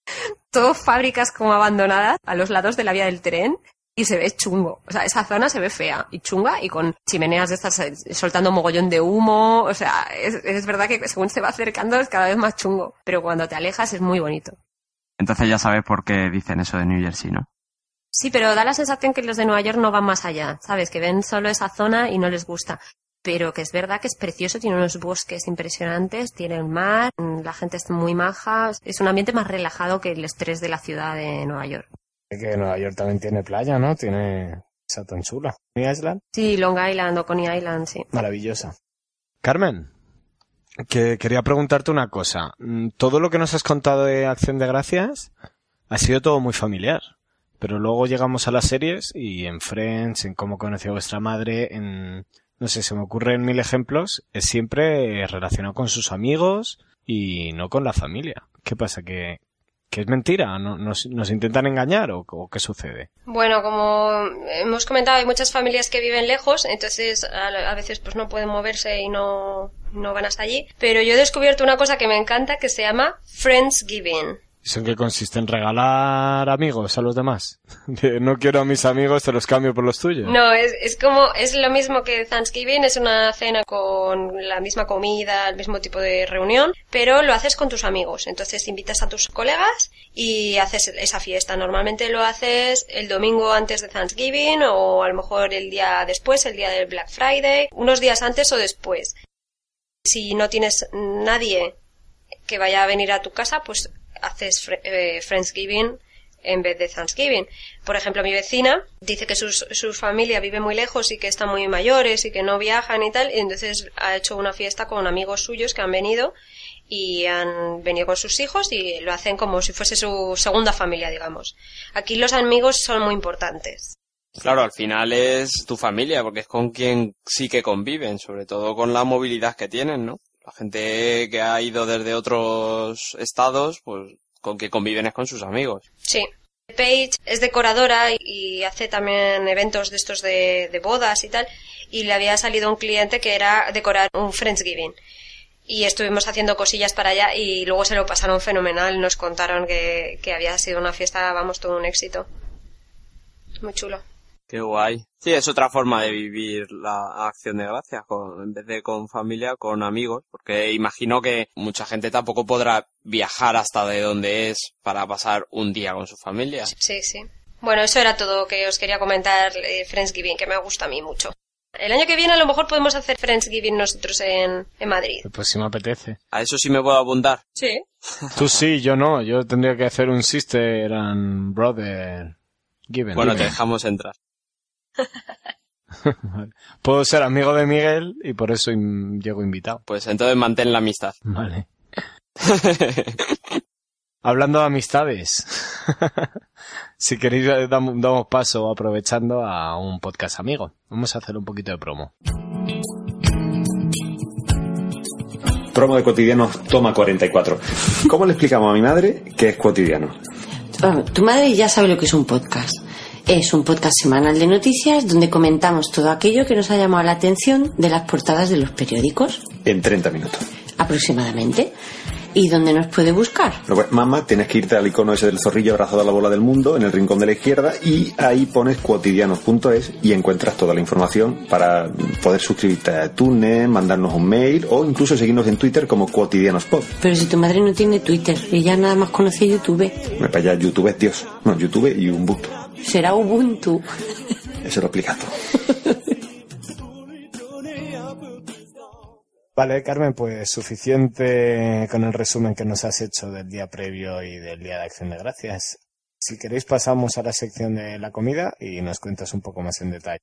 Todo fábricas como abandonadas a los lados de la vía del tren. Y se ve chungo. O sea, esa zona se ve fea y chunga y con chimeneas de estas eh, soltando mogollón de humo. O sea, es, es verdad que según se va acercando es cada vez más chungo. Pero cuando te alejas es muy bonito. Entonces ya sabes por qué dicen eso de New Jersey, ¿no? Sí, pero da la sensación que los de Nueva York no van más allá, ¿sabes? Que ven solo esa zona y no les gusta. Pero que es verdad que es precioso, tiene unos bosques impresionantes, tiene el mar, la gente es muy maja, es un ambiente más relajado que el estrés de la ciudad de Nueva York. Que Nueva York también tiene playa, ¿no? Tiene esa tan chula. Mi Island, Sí, Long Island o Coney Island, sí. maravillosa. Carmen, que quería preguntarte una cosa. Mm, Todo lo que nos has contado de Acción de Gracias ha sido todo muy familiar. Pero luego llegamos a las series y en Friends, en cómo conoció a vuestra madre, en... No sé, se me ocurren mil ejemplos. Es siempre relacionado con sus amigos y no con la familia. ¿Qué pasa? ¿Que, que es mentira? ¿No- ¿Nos, nos intentan engañar o, o qué sucede? Bueno, como hemos comentado, hay muchas familias que viven lejos, entonces a, a veces pues no pueden moverse y no, no van hasta allí. Pero yo he descubierto una cosa que me encanta que se llama Friendsgiving. ¿Eso en qué consiste? ¿En regalar amigos a los demás? De, no quiero a mis amigos, te los cambio por los tuyos. No, es, es como, es lo mismo que Thanksgiving, es una cena con la misma comida, el mismo tipo de reunión, pero lo haces con tus amigos. Entonces invitas a tus colegas y haces esa fiesta. Normalmente lo haces el domingo antes de Thanksgiving o a lo mejor el día después, el día del Black Friday, unos días antes o después. Si no tienes nadie que vaya a venir a tu casa, pues haces eh, Friendsgiving en vez de Thanksgiving. Por ejemplo, mi vecina dice que sus, su familia vive muy lejos y que están muy mayores y que no viajan y tal, y entonces ha hecho una fiesta con amigos suyos que han venido y han venido con sus hijos y lo hacen como si fuese su segunda familia, digamos. Aquí los amigos son muy importantes. Claro, al final es tu familia, porque es con quien sí que conviven, sobre todo con la movilidad que tienen, ¿no? La gente que ha ido desde otros estados, pues con quien conviven es con sus amigos. Sí. Paige es decoradora y hace también eventos de estos de, de bodas y tal, y le había salido un cliente que era decorar un Friendsgiving. Y estuvimos haciendo cosillas para allá y luego se lo pasaron fenomenal. Nos contaron que, que había sido una fiesta, vamos, todo un éxito. Muy chulo. Qué guay. Sí, es otra forma de vivir la acción de gracias, con, en vez de con familia, con amigos, porque imagino que mucha gente tampoco podrá viajar hasta de donde es para pasar un día con su familia. Sí, sí. Bueno, eso era todo que os quería comentar, eh, Friendsgiving, que me gusta a mí mucho. El año que viene a lo mejor podemos hacer Friendsgiving nosotros en, en Madrid. Pues sí me apetece. A eso sí me puedo apuntar. Sí. Tú sí, yo no. Yo tendría que hacer un sister and brother given. Bueno, te dejamos entrar. Vale. Puedo ser amigo de Miguel y por eso in- llego invitado. Pues entonces mantén la amistad. Vale. Hablando de amistades, si queréis eh, dam- damos paso aprovechando a un podcast amigo. Vamos a hacer un poquito de promo. Promo de cotidiano toma 44. ¿Cómo le explicamos a mi madre que es cotidiano? Bueno, tu madre ya sabe lo que es un podcast. Es un podcast semanal de noticias donde comentamos todo aquello que nos ha llamado la atención de las portadas de los periódicos, En 30 minutos. aproximadamente. ¿Y dónde nos puede buscar? Pues, mamá, tienes que irte al icono ese del zorrillo abrazado a la bola del mundo en el rincón de la izquierda y ahí pones cuotidianos.es y encuentras toda la información para poder suscribirte a Tunes, mandarnos un mail o incluso seguirnos en Twitter como cuotidianospod. Pero si tu madre no tiene Twitter, ella nada más conoce YouTube. Me para allá, YouTube es Dios. No, YouTube y Ubuntu. Será Ubuntu. Eso lo explica todo. Vale, Carmen, pues suficiente con el resumen que nos has hecho del día previo y del día de Acción de Gracias. Si queréis pasamos a la sección de la comida y nos cuentas un poco más en detalle.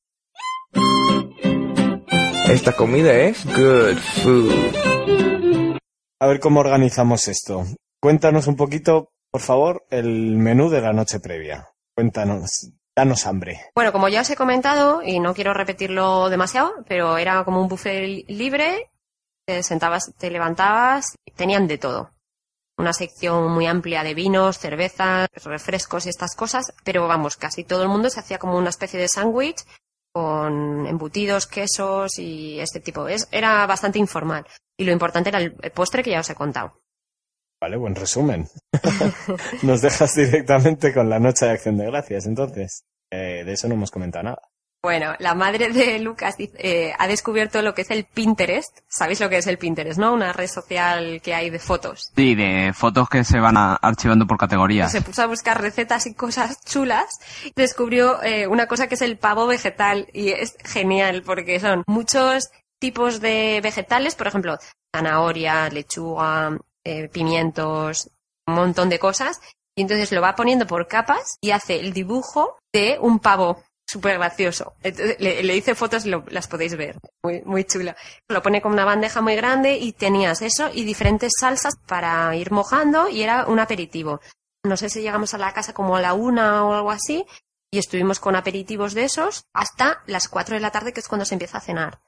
Esta comida es good food. A ver cómo organizamos esto. Cuéntanos un poquito, por favor, el menú de la noche previa. Cuéntanos, danos hambre. Bueno, como ya os he comentado, y no quiero repetirlo demasiado, pero era como un buffet libre, te sentabas, te levantabas, tenían de todo. Una sección muy amplia de vinos, cervezas, refrescos y estas cosas, pero vamos, casi todo el mundo se hacía como una especie de sándwich con embutidos, quesos y este tipo. Es, era bastante informal. Y lo importante era el postre que ya os he contado. Vale, buen resumen. Nos dejas directamente con la noche de acción de gracias, entonces. Eh, de eso no hemos comentado nada. Bueno, la madre de Lucas eh, ha descubierto lo que es el Pinterest. ¿Sabéis lo que es el Pinterest, no? Una red social que hay de fotos. Sí, de fotos que se van a- archivando por categorías. Se puso a buscar recetas y cosas chulas y descubrió eh, una cosa que es el pavo vegetal y es genial porque son muchos tipos de vegetales, por ejemplo, zanahoria, lechuga, eh, pimientos, un montón de cosas y entonces lo va poniendo por capas y hace el dibujo de un pavo súper gracioso. Le, hice fotos lo- las podéis ver. Muy, muy chulo. Lo pone con una bandeja muy grande y tenías eso y diferentes salsas para ir mojando y era un aperitivo. No sé si llegamos a la casa como a la una o algo así y estuvimos con aperitivos de esos hasta las cuatro de la tarde que es cuando se empieza a cenar.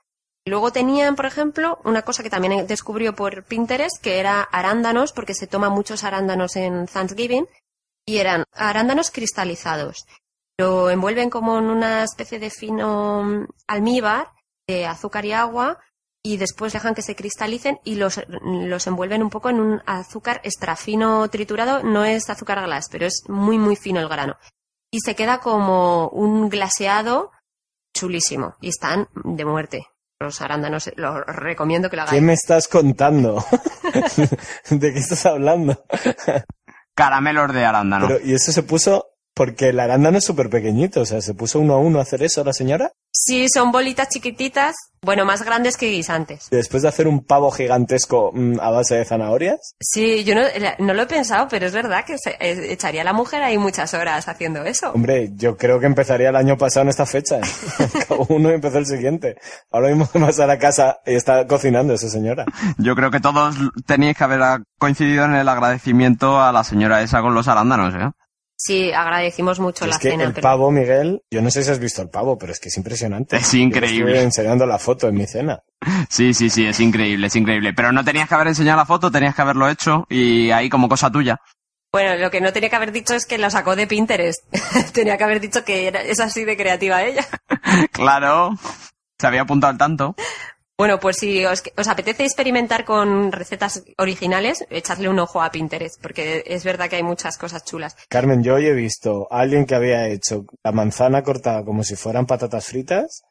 Luego tenían, por ejemplo, una cosa que también descubrió por Pinterest, que era arándanos, porque se toma muchos arándanos en Thanksgiving, y eran arándanos cristalizados. Lo envuelven como en una especie de fino mm, almíbar de azúcar y agua y después dejan que se cristalicen y los, los envuelven un poco en un azúcar extra fino triturado. No es azúcar glass, pero es muy, muy fino el grano. Y se queda como un glaseado chulísimo y están de muerte. Los arándanos, los recomiendo que lo hagáis. ¿Qué me estás contando? ¿De qué estás hablando? Caramelos de arándano. Pero, y eso se puso porque el arándano es súper pequeñito, o sea, se puso uno a uno a hacer eso la señora. Sí, son bolitas chiquititas, bueno, más grandes que guisantes. Después de hacer un pavo gigantesco mm, a base de zanahorias. Sí, yo no, no lo he pensado, pero es verdad que se- eh, echaría a la mujer ahí muchas horas haciendo eso. Hombre, yo creo que empezaría el año pasado en esta fecha. Cada uno empezó el siguiente. Ahora mismo vas a la casa y está cocinando esa señora. Yo creo que todos teníais que haber coincidido en el agradecimiento a la señora esa con los arándanos, ¿eh? Sí, agradecimos mucho la es que cena, el pero pavo, Miguel, yo no sé si has visto el pavo, pero es que es impresionante. Es increíble. Estuve enseñando la foto en mi cena. Sí, sí, sí, es increíble, es increíble. Pero no tenías que haber enseñado la foto, tenías que haberlo hecho y ahí como cosa tuya. bueno, lo que no tenía que haber dicho es que lo sacó de Pinterest. tenía que haber dicho que era- es así de creativa ella. Claro, se había apuntado al tanto. Bueno, pues si os, os apetece experimentar con recetas originales, echadle un ojo a Pinterest, porque es verdad que hay muchas cosas chulas. Carmen, yo hoy he visto a alguien que había hecho la manzana cortada como si fueran patatas fritas,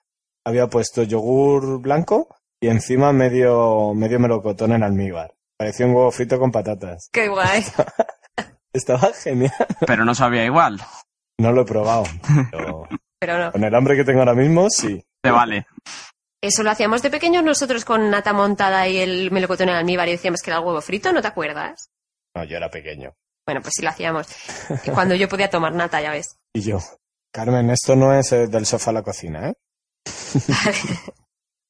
había puesto yogur blanco y encima medio, medio melocotón en almíbar. Parecía un huevo frito con patatas. ¡Qué guay! Estaba genial. Pero no sabía igual. No lo he probado, pero Pero no. con el hambre que tengo ahora mismo, sí. Te vale. Eso lo hacíamos de pequeños nosotros con nata montada y el melocotón en almíbar y decíamos que era el huevo frito, ¿no te acuerdas? No, yo era pequeño. Bueno, pues sí lo hacíamos. Cuando yo podía tomar nata, ya ves. Y yo, Carmen, esto no es eh, del sofá a la cocina, ¿eh?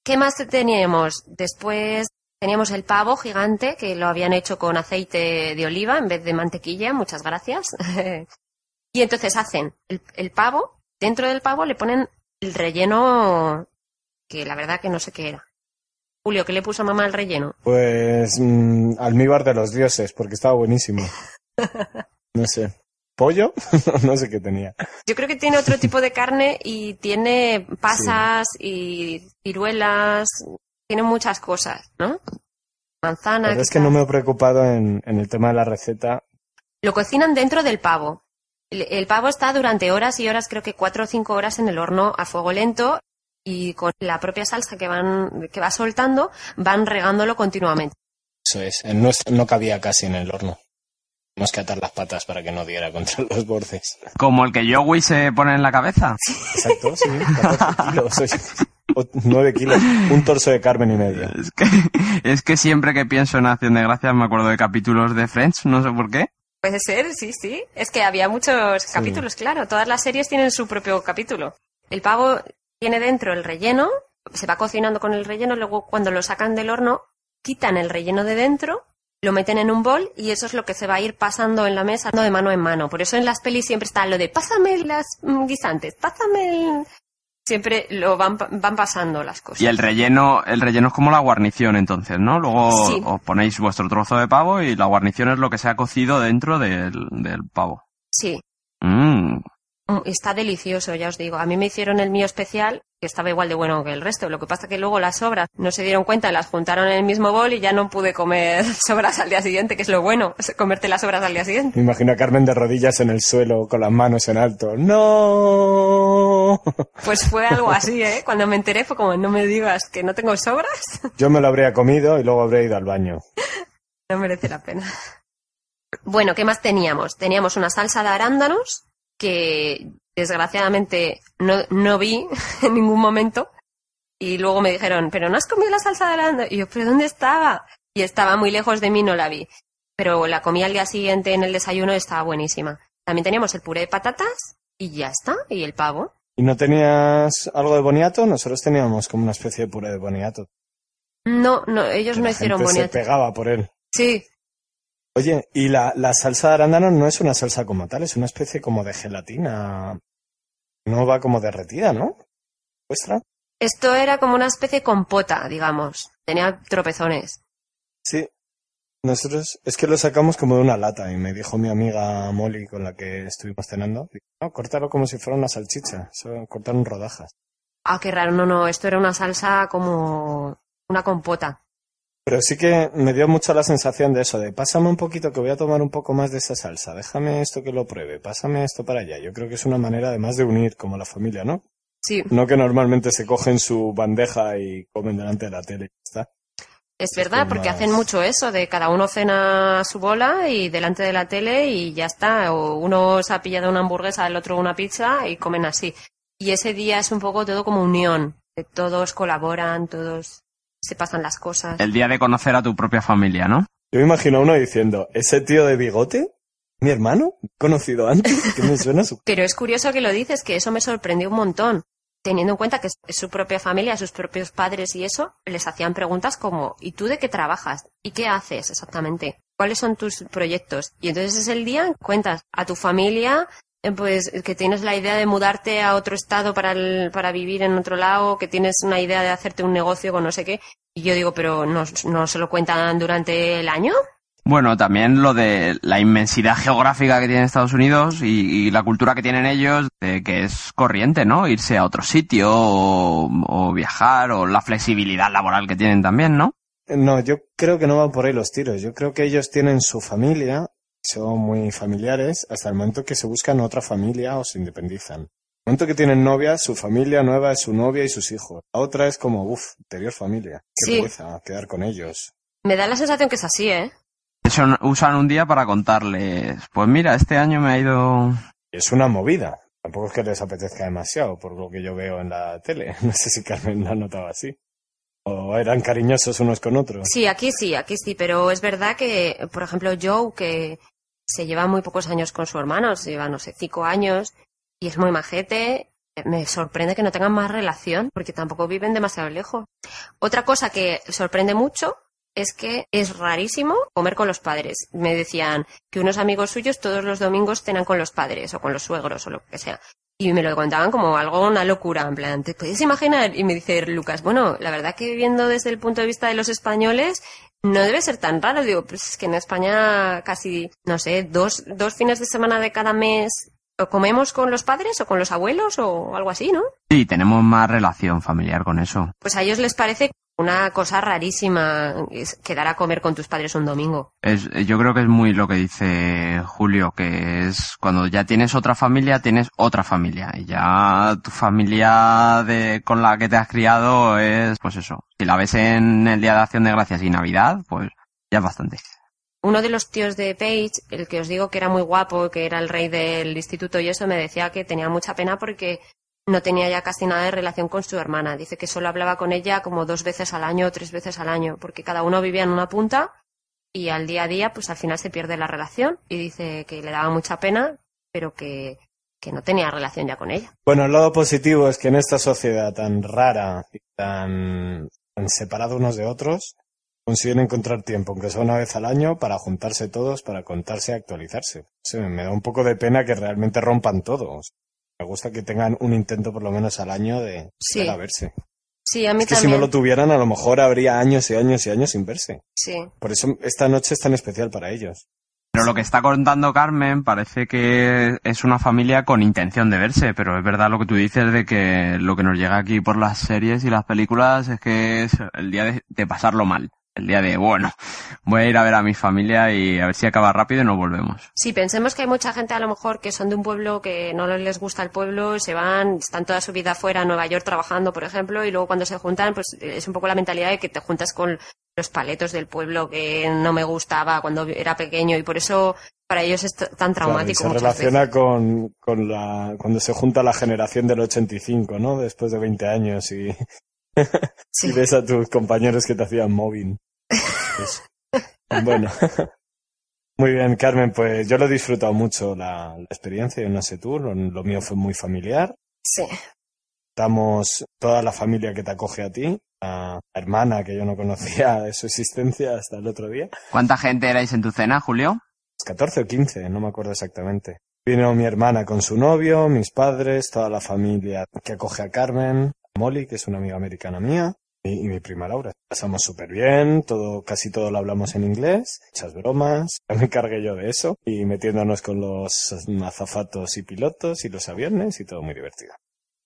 ¿Qué más teníamos? Después teníamos el pavo gigante que lo habían hecho con aceite de oliva en vez de mantequilla, muchas gracias. y entonces hacen el, el pavo, dentro del pavo le ponen el relleno que la verdad que no sé qué era. Julio, ¿qué le puso mamá al relleno? Pues mm, almíbar de los dioses, porque estaba buenísimo. No sé. ¿Pollo? no sé qué tenía. Yo creo que tiene otro tipo de carne y tiene pasas y ciruelas, tiene muchas cosas, ¿no? manzana. Verdad es que no me he preocupado en, en el tema de la receta. Lo cocinan dentro del pavo. El, el pavo está durante horas y horas, creo que cuatro o cinco horas en el horno a fuego lento y con la propia salsa que van que va soltando van regándolo continuamente. Eso es. Nuestro no cabía casi en el horno. Tenemos que atar las patas para que no diera contra los bordes. Como el que Yowie se pone en la cabeza. Exacto, sí. 14 kilos. oye. O 9 kilos. Un torso de Carmen y medio. Es que, es que siempre que pienso en Acción de Gracias me acuerdo de capítulos de Friends, no sé por qué. Puede ser, sí, sí. Es que había muchos capítulos, claro. Todas las series tienen su propio capítulo. El pavo tiene dentro el relleno, se va cocinando con el relleno, luego cuando lo sacan del horno, quitan el relleno de dentro, lo meten en un bol y eso es lo que se va a ir pasando en la mesa, de mano en mano. Por eso en las pelis siempre está lo de pásame las mm, guisantes, pásame el... Siempre lo van, van pasando las cosas. Y el relleno, el relleno es como la guarnición entonces, ¿no? Luego Sí. os ponéis vuestro trozo de pavo y la guarnición es lo que se ha cocido dentro del, del pavo. Sí, Mm. Mm, Está delicioso, ya os digo. A mí me hicieron el mío especial, que estaba igual de bueno que el resto. Lo que pasa que luego las sobras no se dieron cuenta, las juntaron en el mismo bol y ya no pude comer sobras al día siguiente, que es lo bueno, comerte las sobras al día siguiente. Me imagino a Carmen de rodillas en el suelo con las manos en alto. ¡No! Pues fue algo así, ¿eh? Cuando me enteré fue como, no me digas que no tengo sobras, Yo me lo habría comido y luego habría ido al baño. no merece la pena. Bueno, ¿qué más teníamos? Teníamos una salsa de arándanos que desgraciadamente no, no vi en ningún momento. Y luego me dijeron, ¿pero no has comido la salsa de arándanos? Y yo, ¿pero dónde estaba? Y estaba muy lejos de mí, no la vi. Pero la comí al día siguiente en el desayuno y estaba buenísima. También teníamos el puré de patatas y ya está, y el pavo. ¿Y no tenías algo de boniato? Nosotros teníamos como una especie de puré de boniato. No, no, ellos Que no la hicieron gente boniato. Se pegaba por él. Sí, Oye, y la, la salsa de arándano no es una salsa como tal, es una especie como de gelatina. No va como derretida, ¿no? ¿Vuestra? esto era como una especie de compota, digamos. Tenía tropezones. Sí. Nosotros es que lo sacamos como de una lata y me dijo mi amiga Molly con la que estuvimos cenando, no, cortarlo como si fuera una salchicha, eso, cortaron rodajas. Ah, qué raro, no, no, esto era una salsa como una compota. Pero sí que me dio mucho la sensación de eso, de pásame un poquito que voy a tomar un poco más de esa salsa, déjame esto que lo pruebe, pásame esto para allá. Yo creo que es una manera además de unir como la familia, ¿no? Sí, No que normalmente se cogen su bandeja y comen delante de la tele y ya está. es verdad, porque hacen mucho eso, de cada uno cena su bola y delante de la tele y ya está. O uno se ha pillado una hamburguesa, el otro una pizza y comen así. Y ese día es un poco todo como unión, que todos colaboran, todos se pasan las cosas. El día de conocer a tu propia familia, ¿no? Yo me imagino a uno diciendo, ¿ese tío de bigote? ¿Mi hermano? ¿Conocido antes? ¿Qué me suena su... Pero es curioso que lo dices, que eso me sorprendió un montón. Teniendo en cuenta que es su propia familia, sus propios padres y eso, les hacían preguntas como, ¿y tú de qué trabajas? ¿Y qué haces exactamente? ¿Cuáles son tus proyectos? Y entonces es el día en que cuentas a tu familia, pues que tienes la idea de mudarte a otro estado para, el- para vivir en otro lado, que tienes una idea de hacerte un negocio con no sé qué. Y yo digo, pero ¿no, no se lo cuentan durante el año? Bueno, también lo de la inmensidad geográfica que tiene Estados Unidos y, y la cultura que tienen ellos, de que es corriente, ¿no? Irse a otro sitio o, o viajar o la flexibilidad laboral que tienen también, ¿no? No, yo creo que no van por ahí los tiros. Yo creo que ellos tienen su familia, son muy familiares, hasta el momento que se buscan otra familia o se independizan. El momento que tienen novia, su familia nueva es su novia y sus hijos. La otra es como, uff, anterior familia. Qué Sí. pereza quedar con ellos. Me da la sensación que es así, ¿eh? Eso usan un día para contarles, pues mira, este año me ha ido... Es una movida. Tampoco es que les apetezca demasiado, por lo que yo veo en la tele. No sé si Carmen lo ha notado así. O eran cariñosos unos con otros. Sí, aquí sí, aquí sí, pero es verdad que, por ejemplo, Joe, que se lleva muy pocos años con su hermano, se lleva, no sé, cinco años, y es muy majete, me sorprende que no tengan más relación, porque tampoco viven demasiado lejos. Otra cosa que sorprende mucho es que es rarísimo comer con los padres. Me decían que unos amigos suyos todos los domingos cenan con los padres, o con los suegros, o lo que sea. Y me lo contaban como algo, una locura, en plan, ¿te puedes imaginar? Y me dice Lucas, bueno, la verdad que viendo desde el punto de vista de los españoles, no debe ser tan raro. Digo, pues es que en España casi, no sé, dos, dos fines de semana de cada mes comemos con los padres o con los abuelos o algo así, ¿no? Sí, tenemos más relación familiar con eso. Pues a ellos les parece Una cosa rarísima es quedar a comer con tus padres un domingo. Es, yo creo que es muy lo que dice Julio, que es cuando ya tienes otra familia, tienes otra familia. Y ya tu familia de, con la que te has criado es, pues eso. Si la ves en el Día de Acción de Gracias y Navidad, pues ya es bastante. Uno de los tíos de Paige, el que os digo que era muy guapo, que era el rey del instituto y eso, me decía que tenía mucha pena porque no tenía ya casi nada de relación con su hermana. Dice que solo hablaba con ella como dos veces al año o tres veces al año, porque cada uno vivía en una punta y al día a día, pues al final se pierde la relación y dice que le daba mucha pena, pero que, que no tenía relación ya con ella. Bueno, el lado positivo es que en esta sociedad tan rara y tan, tan unos de otros, consiguen encontrar tiempo, aunque sea una vez al año, para juntarse todos, para contarse y actualizarse. Sí, me da un poco de pena que realmente rompan todo. Me gusta que tengan un intento por lo menos al año de Sí. a verse. Sí, a mí Es que si no lo tuvieran, a lo mejor habría años y años y años sin verse. Sí. Por eso esta noche es tan especial para ellos. Pero lo que está contando Carmen parece que es una familia con intención de verse, pero es verdad lo que tú dices de que lo que nos llega aquí por las series y las películas es que es el día de, de pasarlo mal. El día de, bueno, voy a ir a ver a mi familia y a ver si acaba rápido y nos volvemos. Sí, pensemos que hay mucha gente a lo mejor que son de un pueblo que no les gusta el pueblo, se van, están toda su vida fuera, en Nueva York trabajando, por ejemplo, y luego cuando se juntan, pues es un poco la mentalidad de que te juntas con los paletos del pueblo que no me gustaba cuando era pequeño y por eso para ellos es tan Claro, y traumático. se muchas relaciona veces. con, con la, cuando se junta la generación del 85, ¿no? Después de 20 años y, y ves a tus compañeros que te hacían mobbing. Pues, bueno. Muy bien, Carmen, pues yo lo he disfrutado mucho la, la experiencia, yo no sé tú, lo, lo mío fue muy familiar. Sí. Estamos toda la familia que te acoge a ti, a la hermana que yo no conocía de su existencia hasta el otro día. ¿Cuánta gente erais en tu cena, Julio? 14 o 15, no me acuerdo exactamente. Vino mi hermana con su novio, mis padres, toda la familia que acoge a Carmen, Molly, que es una amiga americana mía, y, y mi prima Laura. Pasamos súper bien, todo, casi todo lo hablamos en inglés, muchas bromas, ya me encargué yo de eso, y metiéndonos con los azafatos y pilotos y los aviones y todo muy divertido.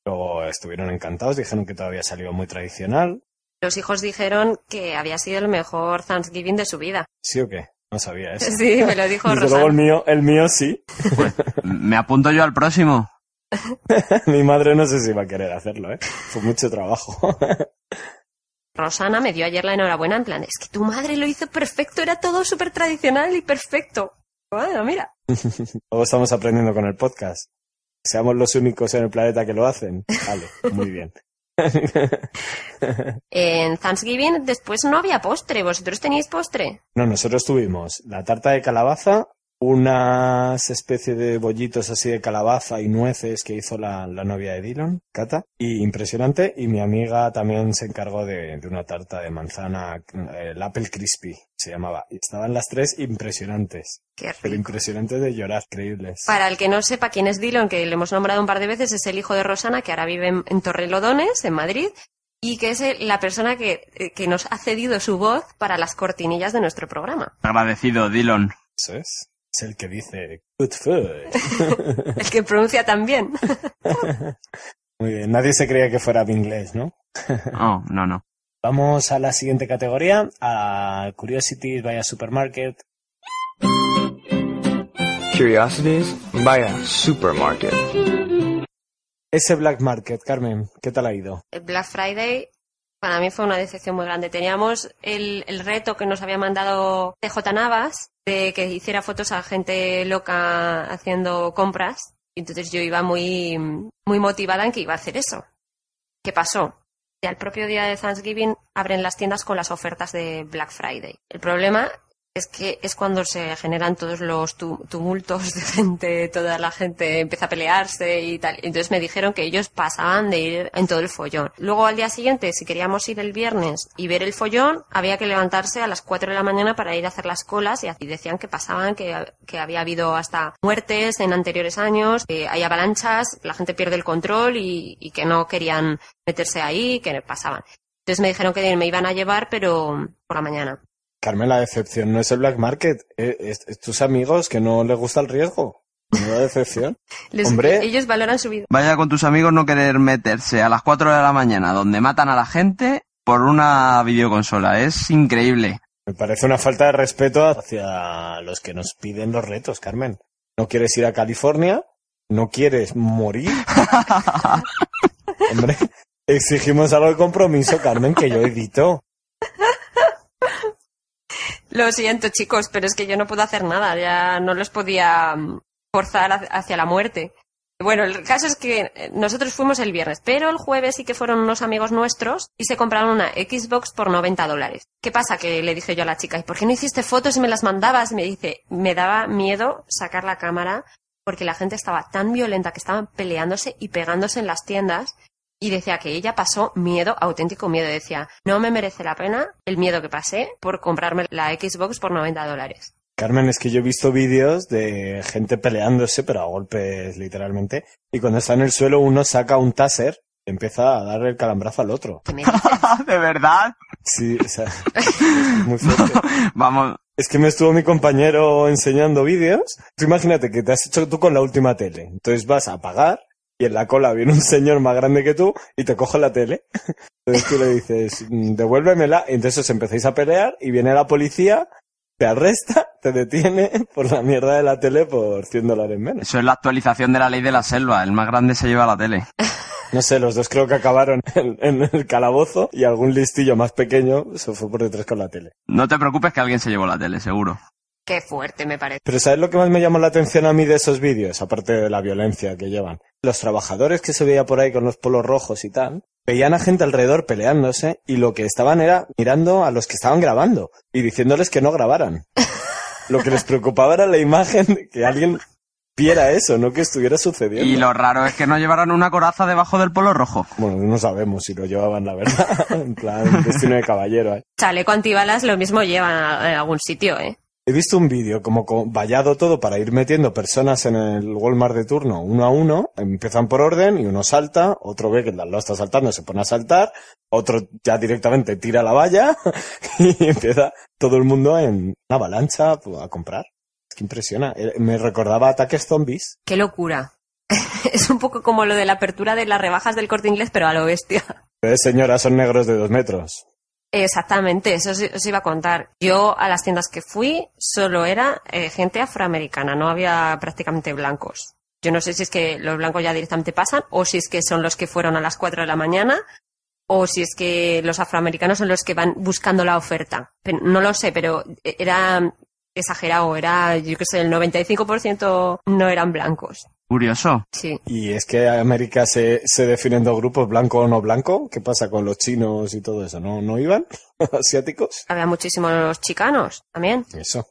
Luego estuvieron encantados, dijeron que todavía salió muy tradicional. Los hijos dijeron que había sido el mejor Thanksgiving de su vida. ¿Sí o qué? No sabía eso. Sí, me lo dijo Desde luego el mío, el mío sí. Me apunto yo al próximo. Mi madre no sé si va a querer hacerlo, ¿eh? Fue mucho trabajo. Rosana me dio ayer la enhorabuena en plan, es que tu madre lo hizo perfecto, era todo súper tradicional y perfecto. Bueno, mira. Luego estamos aprendiendo con el podcast. Seamos los únicos en el planeta que lo hacen. Vale, muy bien. En Thanksgiving después no había postre, ¿vosotros teníais postre? No, nosotros tuvimos la tarta de calabaza, unas especie de bollitos así de calabaza y nueces que hizo la, la novia de Dylan, Cata, y impresionante, y mi amiga también se encargó de, de una tarta de manzana, eh, el Apple Crispy se llamaba, y estaban las tres impresionantes. Qué Pero impresionantes de llorar, creíbles. Para el que no sepa quién es Dylan, que le hemos nombrado un par de veces, es el hijo de Rosana, que ahora vive en, en Torrelodones, en Madrid, y que es la persona que, eh, que nos ha cedido su voz para las cortinillas de nuestro programa. Agradecido, Dylan. Eso es. Es el que dice good food. El que pronuncia tan bien. Muy bien. Nadie se creía que fuera mi inglés, ¿no? No, no, no. Vamos a la siguiente categoría, a Curiosities vaya Supermarket. Curiosities via supermarket. Ese Black Market, Carmen, ¿qué tal ha ido? El Black Friday para mí fue una decepción muy grande. Teníamos el, el reto que nos había mandado TJ Navas de que hiciera fotos a gente loca haciendo compras. Y entonces yo iba muy, muy motivada en que iba a hacer eso. ¿Qué pasó? Ya el propio día de Thanksgiving abren las tiendas con las ofertas de Black Friday. El problema es que es cuando se generan todos los tu- tumultos de gente, toda la gente empieza a pelearse y tal. Entonces me dijeron que ellos pasaban de ir en todo el follón. Luego al día siguiente, si queríamos ir el viernes y ver el follón, había que levantarse a las 4 de la mañana para ir a hacer las colas y decían que pasaban, que, que había habido hasta muertes en anteriores años, que hay avalanchas, la gente pierde el control y, y que no querían meterse ahí, que pasaban. Entonces me dijeron que me iban a llevar, pero por la mañana. Carmen, la decepción no es el Black Market, eh, es, es tus amigos que no les gusta el riesgo. No decepción. Les- Hombre, ellos valoran su vida. Vaya con tus amigos no querer meterse a las 4 de la mañana donde matan a la gente por una videoconsola. Es increíble. Me parece una falta de respeto hacia los que nos piden los retos, Carmen. ¿No quieres ir a California? ¿No quieres morir? Hombre, exigimos algo de compromiso, Carmen, que yo evito. Lo siento, chicos, pero es que yo no puedo hacer nada. Ya no los podía mm, forzar hacia- la muerte. Bueno, el caso es que eh, nosotros fuimos el viernes, pero el jueves sí que fueron unos amigos nuestros y se compraron una Xbox por 90 dólares. ¿Qué pasa? Que le dije yo a la chica, ¿y por qué no hiciste fotos y me las mandabas? Y me dice, me daba miedo sacar la cámara porque la gente estaba tan violenta que estaban peleándose y pegándose en las tiendas y decía que ella pasó miedo, auténtico miedo. Decía, no me merece la pena el miedo que pasé por comprarme la Xbox por 90 dólares. Carmen, es que yo he visto vídeos de gente peleándose, pero a golpes literalmente, y cuando está en el suelo uno saca un taser y empieza a darle el calambrazo al otro. ¿Qué me dices? ¿De verdad? Sí, o sea, muy fuerte. Vamos, Es que me estuvo mi compañero enseñando vídeos. Tú imagínate que te has hecho tú con la última tele. Entonces vas a pagar y en la cola viene un señor más grande que tú y te coge la tele. Entonces tú le dices, "Mm, devuélvemela. Y entonces os empezáis a pelear y viene la policía, te arresta, te detiene por la mierda de la tele por 100 dólares menos. eso es la actualización de la ley de la selva. El más grande se lleva la tele. No sé, los dos creo que acabaron en, en el calabozo y algún listillo más pequeño se fue por detrás con la tele. No te preocupes que alguien se llevó la tele, seguro. Qué fuerte me parece. Pero ¿sabes lo que más me llamó la atención a mí de esos vídeos? Aparte de la violencia que llevan. Los trabajadores que se veía por ahí con los polos rojos y tal, veían a gente alrededor peleándose y lo que estaban era mirando a los que estaban grabando y diciéndoles que no grabaran. Lo que les preocupaba era la imagen de que alguien viera eso, no que estuviera sucediendo. Y lo raro es que no llevaran una coraza debajo del polo rojo. Bueno, no sabemos si lo llevaban, la verdad. en plan, destino de caballero. ¿eh? Chaleco antibalas lo mismo llevan a, a algún sitio, ¿eh? He visto un vídeo como con- vallado todo para ir metiendo personas en el Walmart de turno uno a uno. Empiezan por orden y uno salta, otro ve que el lado está saltando, se pone a saltar, otro ya directamente tira la valla y empieza todo el mundo en una avalancha a comprar. Es que impresiona. Eh, Me recordaba ataques zombies. Qué locura. es un poco como lo de la apertura de las rebajas del corte inglés, pero a lo bestia. Eh, señora, son negros de dos metros. Exactamente, eso os, iba a contar. Yo a las tiendas que fui solo era eh, gente afroamericana, no había prácticamente blancos. Yo no sé si es que los blancos ya directamente pasan o si es que son los que fueron a las 4 de la mañana o si es que los afroamericanos son los que van buscando la oferta. Pero no lo sé, pero era exagerado, era, yo qué sé, el 95% no eran blancos. Curioso. Sí. Y es que América se, se define en dos grupos, blanco o no blanco. ¿Qué pasa con los chinos y todo eso? ¿No, no iban? ¿Asiáticos? Había muchísimos chicanos también. Eso.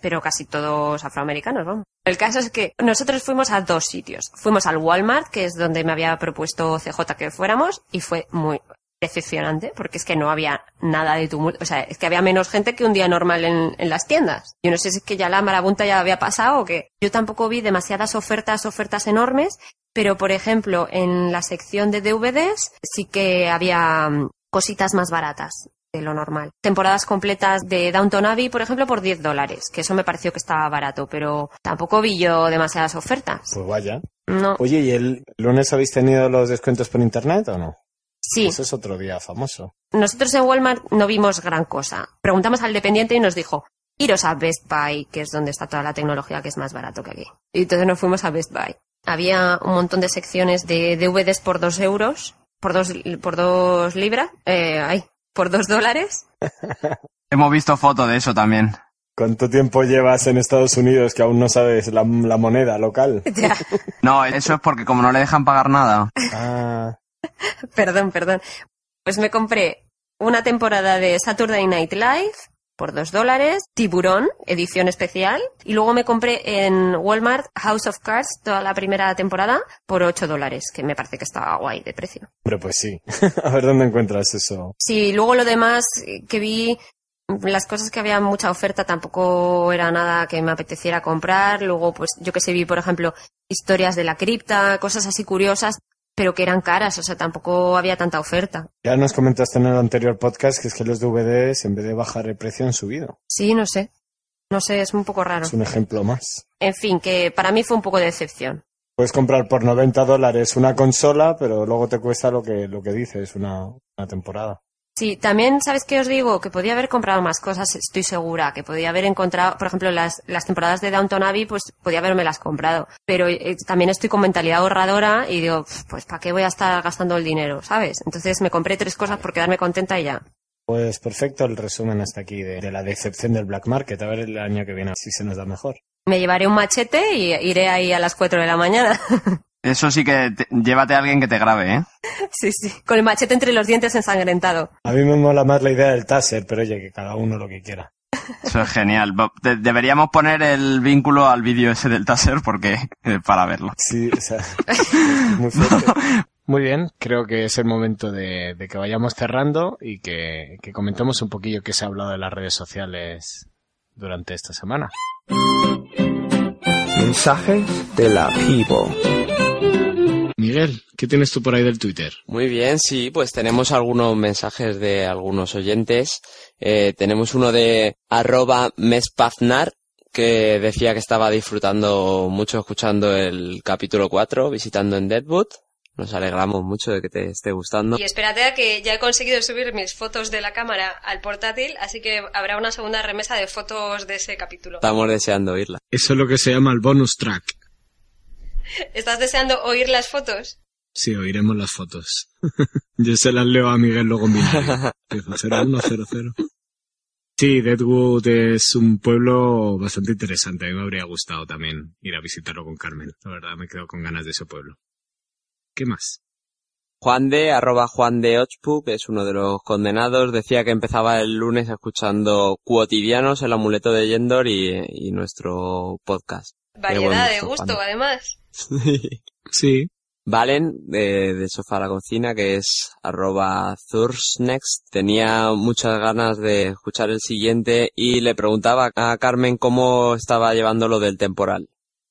pero casi todos afroamericanos, vamos. El caso es que nosotros fuimos a dos sitios. Fuimos al Walmart, que es donde me había propuesto CJ que fuéramos, y fue muy decepcionante, porque es que no había nada de tumulto. O sea, es que había menos gente que un día normal en, en las tiendas. Yo no sé si es que ya la marabunta ya había pasado o que yo tampoco vi demasiadas ofertas, ofertas enormes, pero por ejemplo, en la sección de DVDs sí que había mm, cositas más baratas de lo normal. Temporadas completas de Downton Abbey, por ejemplo, por 10 dólares, que eso me pareció que estaba barato, pero tampoco vi yo demasiadas ofertas. Pues vaya. No, Oye, ¿y el lunes habéis tenido los descuentos por internet o no? Sí. Eso es otro día famoso. Nosotros en Walmart no vimos gran cosa. Preguntamos al dependiente y nos dijo, iros a Best Buy, que es donde está toda la tecnología, que es más barato que aquí. Y entonces nos fuimos a Best Buy. Había un montón de secciones de DVDs por dos euros, por dos, por dos libras, eh, ay, por dos dólares. Hemos visto foto de eso también. ¿Cuánto tiempo llevas en Estados Unidos que aún no sabes la, la moneda local? Ya, No, eso es porque como no le dejan pagar nada. Ah, perdón, perdón. Pues me compré una temporada de Saturday Night Live por dos dólares, Tiburón, edición especial, y luego me compré en Walmart House of Cards toda la primera temporada por ocho dólares, que me parece que estaba guay de precio. hombre, pues sí. A ver dónde encuentras eso. Sí, luego lo demás que vi, las cosas que había mucha oferta tampoco era nada que me apeteciera comprar. Luego, pues yo que sé, vi, por ejemplo, historias de la cripta, cosas así curiosas, pero que eran caras, o sea, tampoco había tanta oferta. Ya nos comentaste en el anterior podcast que es que los DVDs, en vez de bajar el precio, han subido. Sí, no sé. No sé, es un poco raro. Es un ejemplo más. En fin, que para mí fue un poco de decepción. Puedes comprar por 90 dólares una consola, pero luego te cuesta lo que, lo que dices, una, una temporada. Sí, también, ¿sabes qué os digo? Que podía haber comprado más cosas, estoy segura. Que podía haber encontrado, por ejemplo, las, las temporadas de Downton Abbey, pues podía haberme las comprado. Pero eh, también estoy con mentalidad ahorradora y digo, "Pf, pues ¿para qué voy a estar gastando el dinero? ¿Sabes? Entonces me compré tres cosas por quedarme contenta y ya. Pues perfecto el resumen hasta aquí de, de la decepción del black market. A ver el año que viene si se nos da mejor. Me llevaré un machete y iré ahí a las 4 de la mañana. Eso sí que te- llévate a alguien que te grabe, ¿eh? sí, sí. Con el machete entre los dientes ensangrentado. A mí me mola más la idea del taser, pero oye, que cada uno lo que quiera. Eso es genial. De- deberíamos poner el vínculo al vídeo ese del taser porque eh, para verlo. Sí, o sea, muy fuerte. Muy bien, creo que es el momento de, de que vayamos cerrando y que, que comentemos un poquillo qué se ha hablado de las redes sociales durante esta semana. Mensajes de la people. Miguel, ¿qué tienes tú por ahí del Twitter? Muy bien, sí, pues tenemos algunos mensajes de algunos oyentes. Eh, tenemos uno de arroba mespaznar que decía que estaba disfrutando mucho escuchando el capítulo 4, visitando en Deadwood. Nos alegramos mucho de que te esté gustando. Y espérate a que ya he conseguido subir mis fotos de la cámara al portátil, así que habrá una segunda remesa de fotos de ese capítulo. Estamos deseando oírla. Eso es lo que se llama el bonus track. ¿Estás deseando oír las fotos? Sí, oiremos las fotos. Yo se las leo a Miguel luego en mi Dijo 0100. Sí, Deadwood es un pueblo bastante interesante. A mí me habría gustado también ir a visitarlo con Carmen. La verdad, me quedo con ganas de ese pueblo. ¿Qué más? Juan de, arroba Juan de Ochpu, que es uno de los condenados, decía que empezaba el lunes escuchando Cuotidianos, el amuleto de Yendor y, y nuestro podcast. Variedad de gusto, gusto, Juan. además. Sí. Valen, de, de Sofá a la Cocina, que es arroba Thursnext, tenía muchas ganas de escuchar el siguiente y le preguntaba a Carmen cómo estaba llevando lo del temporal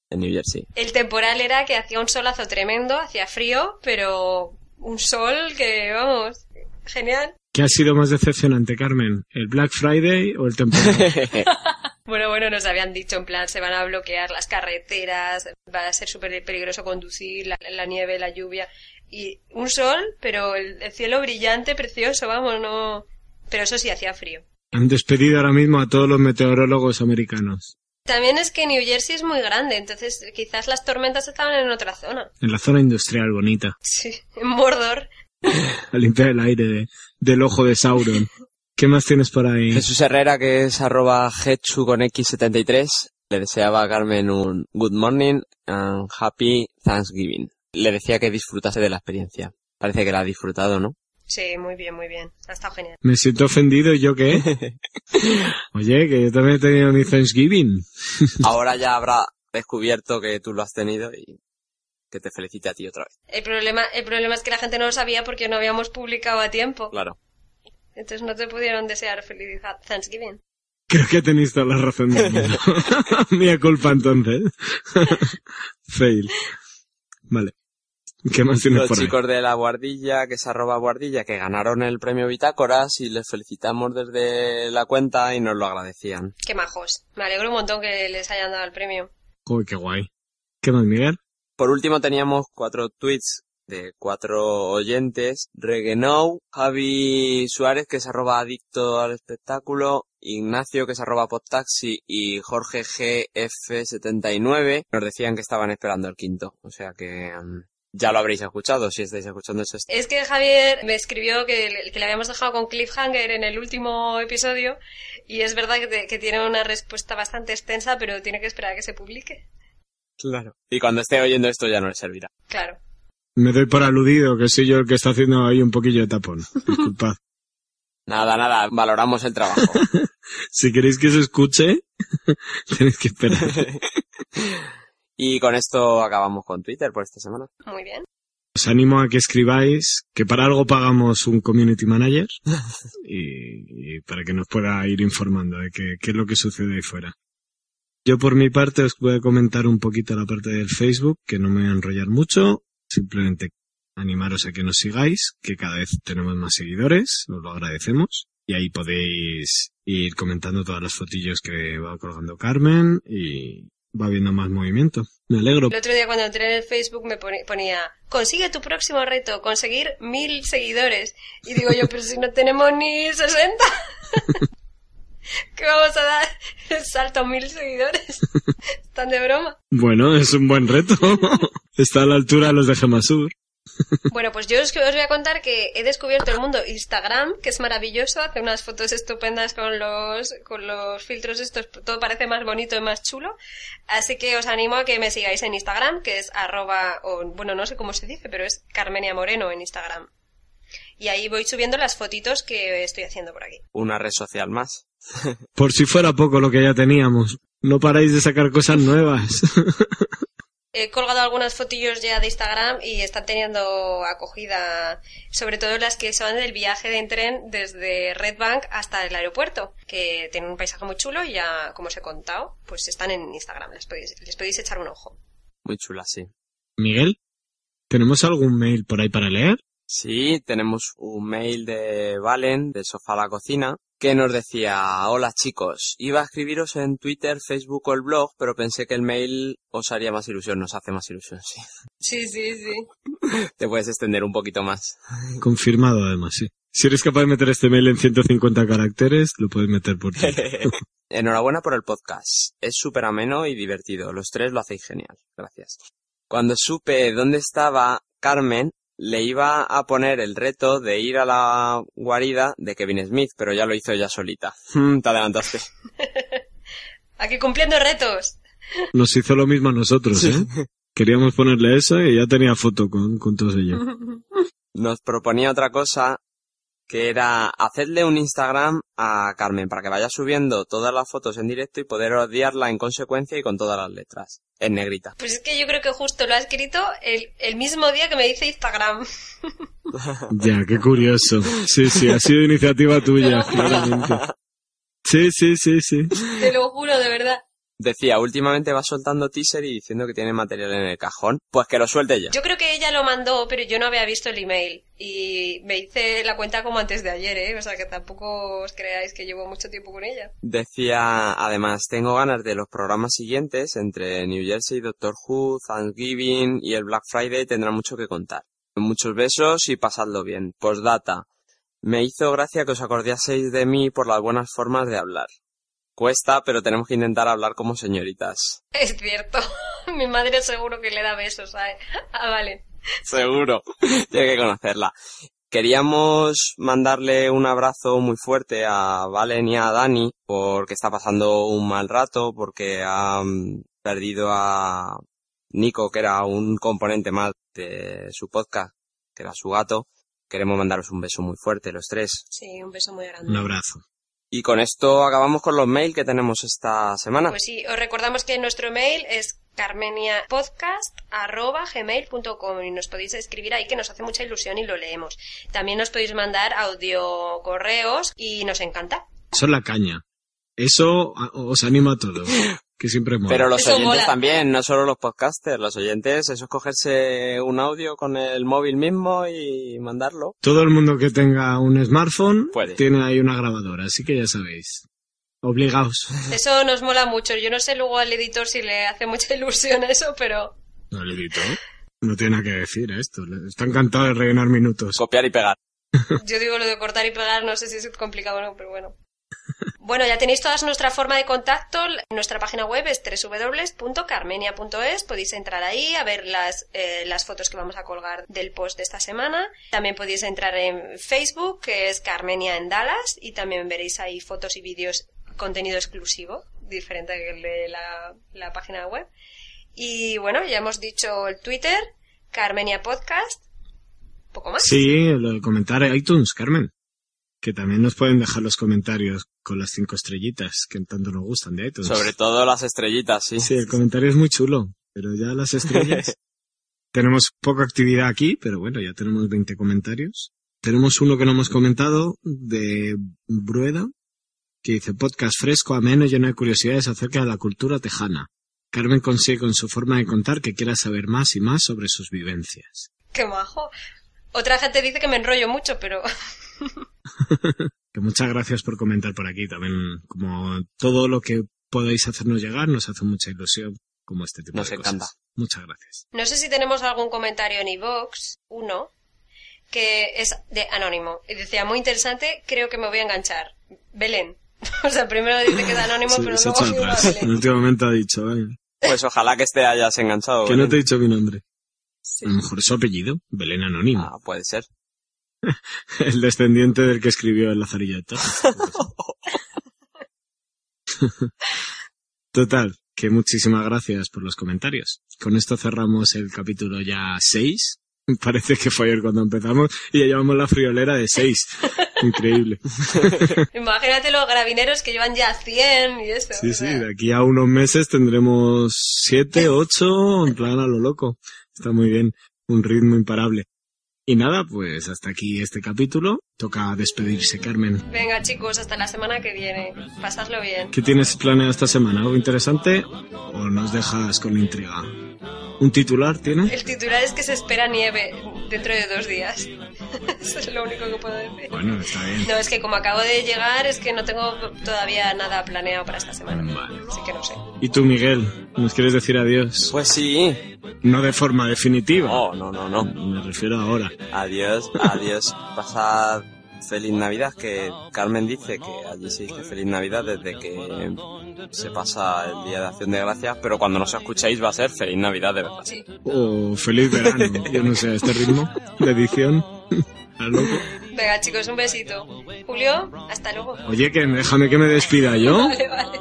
en New Jersey. El temporal era que hacía un solazo tremendo, hacía frío, pero un sol que, vamos, genial. ¿Qué ha sido más decepcionante, Carmen? ¿El Black Friday o el temporal? Bueno, bueno, nos habían dicho en plan, se van a bloquear las carreteras, va a ser súper peligroso conducir, la, la nieve, la lluvia. Y un sol, pero el, el cielo brillante, precioso, vamos, no... Pero eso sí, hacía frío. Han despedido ahora mismo a todos los meteorólogos americanos. También es que New Jersey es muy grande, entonces quizás las tormentas estaban en otra zona. En la zona industrial bonita. Sí, en Mordor. A limpiar el aire de- del ojo de Sauron. ¿Qué más tienes por ahí? Jesús Herrera, que es arroba Hetsu con X73, le deseaba a Carmen un good morning and happy Thanksgiving. Le decía que disfrutase de la experiencia. Parece que la ha disfrutado, ¿no? Sí, muy bien, muy bien. Ha estado genial. Me siento ofendido, ¿y yo qué? Oye, que yo también he tenido mi Thanksgiving. Ahora ya habrá descubierto que tú lo has tenido y que te felicite a ti otra vez. El problema, el problema es que la gente no lo sabía porque no habíamos publicado a tiempo. Claro. Entonces no te pudieron desear feliz Thanksgiving. Creo que tenéis toda la razón del mundo. Mía culpa entonces. Fail. Vale. ¿Qué más tienes Los por ahí? chicos de la Guardilla, que es arroba Guardilla, que ganaron el premio Bitácoras y les felicitamos desde la cuenta y nos lo agradecían. Qué majos. Me alegro un montón que les hayan dado el premio. Joder, qué guay. ¿Qué más, Miguel? Por último teníamos cuatro tweets de cuatro oyentes. Regenou, Javi Suárez, que es arroba adicto al espectáculo, Ignacio, que es arroba podtaxi, y Jorge GF79 nos decían que estaban esperando el quinto. O sea que mm, ya lo habréis escuchado si estáis escuchando ese Es que Javier me escribió que, le- habíamos dejado con cliffhanger en el último episodio y es verdad que, que tiene una respuesta bastante extensa, pero tiene que esperar a que se publique. Claro. Y cuando esté oyendo esto ya no le servirá. Claro. Me doy por aludido, que soy yo el que está haciendo ahí un poquillo de tapón. Disculpad. Nada, nada, valoramos el trabajo. si queréis que se escuche, tenéis que esperar. y con esto acabamos con Twitter por esta semana. Muy bien. Os animo a que escribáis, que para algo pagamos un community manager y, y para que nos pueda ir informando de qué, qué es lo que sucede ahí fuera. Yo por mi parte os voy a comentar un poquito la parte del Facebook, que no me voy a enrollar mucho, simplemente animaros a que nos sigáis, que cada vez tenemos más seguidores, os lo agradecemos, y ahí podéis ir comentando todas las fotillos que va colgando Carmen y, va habiendo más movimiento. Me alegro. El otro día cuando entré en el Facebook me ponía, consigue tu próximo reto, conseguir mil seguidores. Y digo yo, pero si no tenemos ni 60. ¿Qué vamos a dar? El salto a mil seguidores. Están de broma. Bueno, es un buen reto. Está a la altura de los de Gemasur. Bueno, pues yo os, os voy a contar que he descubierto el mundo Instagram, que es maravilloso, hace unas fotos estupendas con los, con los filtros estos, todo parece más bonito y más chulo. Así que os animo a que me sigáis en Instagram, que es arroba, o bueno, no sé cómo se dice, pero es Carmenia Moreno en Instagram. Y ahí voy subiendo las fotitos que estoy haciendo por aquí. Una red social más. Por si fuera poco lo que ya teníamos. No paráis de sacar cosas nuevas. He colgado algunas fotillos ya de Instagram y están teniendo acogida, sobre todo las que son del viaje de tren desde Red Bank hasta el aeropuerto, que tienen un paisaje muy chulo y ya, como os he contado, pues están en Instagram, les podéis, les podéis echar un ojo. Muy chula, sí. Miguel, ¿tenemos algún mail por ahí para leer? Sí, tenemos un mail de Valen, de Sofá a la Cocina, que nos decía, hola chicos, iba a escribiros en Twitter, Facebook o el blog, pero pensé que el mail os haría más ilusión, nos hace más ilusión, sí. Sí, sí, sí. Te puedes extender un poquito más. Confirmado además, sí. Si eres capaz de meter este mail en 150 caracteres, lo puedes meter por Twitter. Enhorabuena por el podcast. Es súper ameno y divertido. Los tres lo hacéis genial. Gracias. Cuando supe dónde estaba Carmen, le iba a poner el reto de ir a la guarida de Kevin Smith, pero ya lo hizo ella solita. Te adelantaste. Aquí cumpliendo retos. Nos hizo lo mismo a nosotros, ¿eh? Queríamos ponerle eso y ya tenía foto con, con todos ellos. Nos proponía otra cosa que era hacerle un Instagram a Carmen para que vaya subiendo todas las fotos en directo y poder odiarla en consecuencia y con todas las letras. En negrita. Pues es que yo creo que justo lo ha escrito el, el mismo día que me dice Instagram. Ya, qué curioso. Sí, sí, ha sido iniciativa tuya, claramente. Sí, sí, sí, sí. Te lo juro, de verdad. Decía, últimamente va soltando teaser y diciendo que tiene material en el cajón. Pues que lo suelte ya. Yo creo que ella lo mandó, pero yo no había visto el email. Y me hice la cuenta como antes de ayer, ¿eh? O sea que tampoco os creáis que llevo mucho tiempo con ella. Decía, además, tengo ganas de los programas siguientes, entre New Jersey, Doctor Who, Thanksgiving y el Black Friday tendrá mucho que contar. Muchos besos y pasadlo bien. Postdata. Me hizo gracia que os acordaseis de mí por las buenas formas de hablar. Cuesta, pero tenemos que intentar hablar como señoritas. Es cierto. Mi madre seguro que le da besos, ¿sabes? Ah, vale. Seguro. Tiene que conocerla. Queríamos mandarle un abrazo muy fuerte a Valen y a Dani porque está pasando un mal rato, porque han perdido a Nico, que era un componente más de su podcast, que era su gato. Queremos mandaros un beso muy fuerte los tres. Sí, un beso muy grande. Un abrazo. Y con esto acabamos con los mails que tenemos esta semana. Pues sí, os recordamos que nuestro mail es carmeniapodcast.gmail.com y nos podéis escribir ahí que nos hace mucha ilusión y lo leemos. También nos podéis mandar audio correos y nos encanta. Eso es la caña. Eso os anima a todos. Que siempre mola. Pero los Eso oyentes mola. también, no solo los podcasters, los oyentes, eso es cogerse un audio con el móvil mismo y mandarlo. Todo el mundo que tenga un smartphone Puede. tiene ahí una grabadora, así que ya sabéis. Obligaos. Eso nos mola mucho. Yo no sé luego al editor si le hace mucha ilusión eso, pero No le edito. No tiene nada que decir a esto. Le- Está encantado de rellenar minutos. Copiar y pegar. yo digo lo de cortar y pegar, no sé si es complicado o no, pero bueno. Bueno, ya tenéis toda nuestra forma de contacto. Nuestra página web es www.carmenia.es. Podéis entrar ahí a ver las, eh, las fotos que vamos a colgar del post de esta semana. También podéis entrar en Facebook, que es Carmenia en Dallas, y también veréis ahí fotos y vídeos, contenido exclusivo, diferente que el de la, la página web. Y bueno, ya hemos dicho el Twitter, Carmenia Podcast. Poco más. Sí, lo de comentar en iTunes, Carmen. Que también nos pueden dejar los comentarios con las cinco estrellitas que tanto nos gustan de iTunes. Sobre todo las estrellitas, sí. Sí, el comentario es muy chulo, pero ya las estrellas. tenemos poca actividad aquí, pero bueno, ya tenemos 20 comentarios. Tenemos uno que no hemos comentado de Brueda, que dice podcast fresco, ameno, lleno de curiosidades acerca de la cultura tejana. Carmen consigue con su forma de contar que quiera saber más y más sobre sus vivencias. Qué majo. Otra gente dice que me enrollo mucho, pero Que muchas gracias por comentar por aquí también, como todo lo que podéis hacernos llegar, nos hace mucha ilusión como este tipo Nos de cosas. encanta. Muchas gracias. No sé si tenemos algún comentario en iVoox, uno, que es de anónimo. Y decía, muy interesante, creo que me voy a enganchar. Belén. O sea, primero dice que es anónimo, Sí, pero se luego a atrás. Belén. Últimamente ha dicho, "Ay, Pues ojalá que este hayas enganchado. que no te he dicho mi nombre. A lo mejor es su apellido, Belén Anónimo. Ah, puede ser. El descendiente del que escribió el Lazarillo de Torres. Total, que muchísimas gracias por los comentarios. Con esto cerramos el capítulo ya 6. Parece que fue ayer cuando empezamos y ya llevamos la friolera de 6. Increíble. Imagínate los gravineros que llevan ya 100 y eso. Sí, sí, de aquí a unos meses tendremos 7, 8, en plan a lo loco. Está muy bien, un ritmo imparable. Y nada, pues hasta aquí este capítulo. Toca despedirse, Carmen. Venga, chicos, hasta la semana que viene. Pasadlo bien. ¿Qué tienes planeado esta semana? ¿Algo interesante? ¿O nos dejas con la intriga? ¿Un titular tiene? El titular es que se espera nieve dentro de dos días. Eso es lo único que puedo decir. Bueno, está bien. No, es que como acabo de llegar, es que no tengo todavía nada planeado para esta semana. Vale. Así que no sé. ¿Y tú, Miguel? ¿Nos quieres decir adiós? Pues sí. No de forma definitiva. No, no, no, no. Me refiero ahora. Adiós, adiós. Pasad feliz Navidad, que Carmen dice que allí se dice feliz Navidad desde que se pasa el Día de Acción de Gracias, pero cuando nos escuchéis va a ser feliz Navidad de verdad. Sí. O feliz verano. Yo no sé, a este ritmo de edición. Loco. Venga, chicos, un besito. Julio, hasta luego. Oye, que déjame que me despida yo. Vale, vale.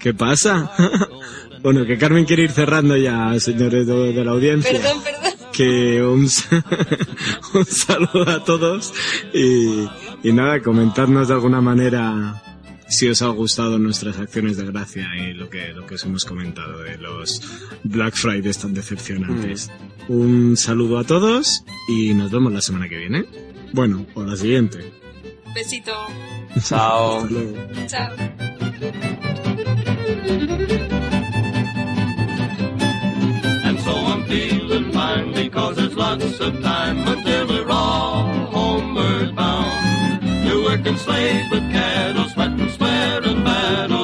¿Qué pasa? bueno, que Carmen quiere ir cerrando ya, señores de, de la audiencia. Perdón, perdón. Que un, sa- un saludo a todos y, y nada, comentarnos de alguna manera si os ha gustado nuestras acciones de gracia y lo que, lo que os hemos comentado de los Black Fridays tan decepcionantes. Un saludo a todos y nos vemos la semana que viene. Bueno, o la siguiente. Besito. Chao. Hasta luego. Chao. because there's lots of time until we're all homeward bound. New work and slave with cattle, sweat and sweat and battle.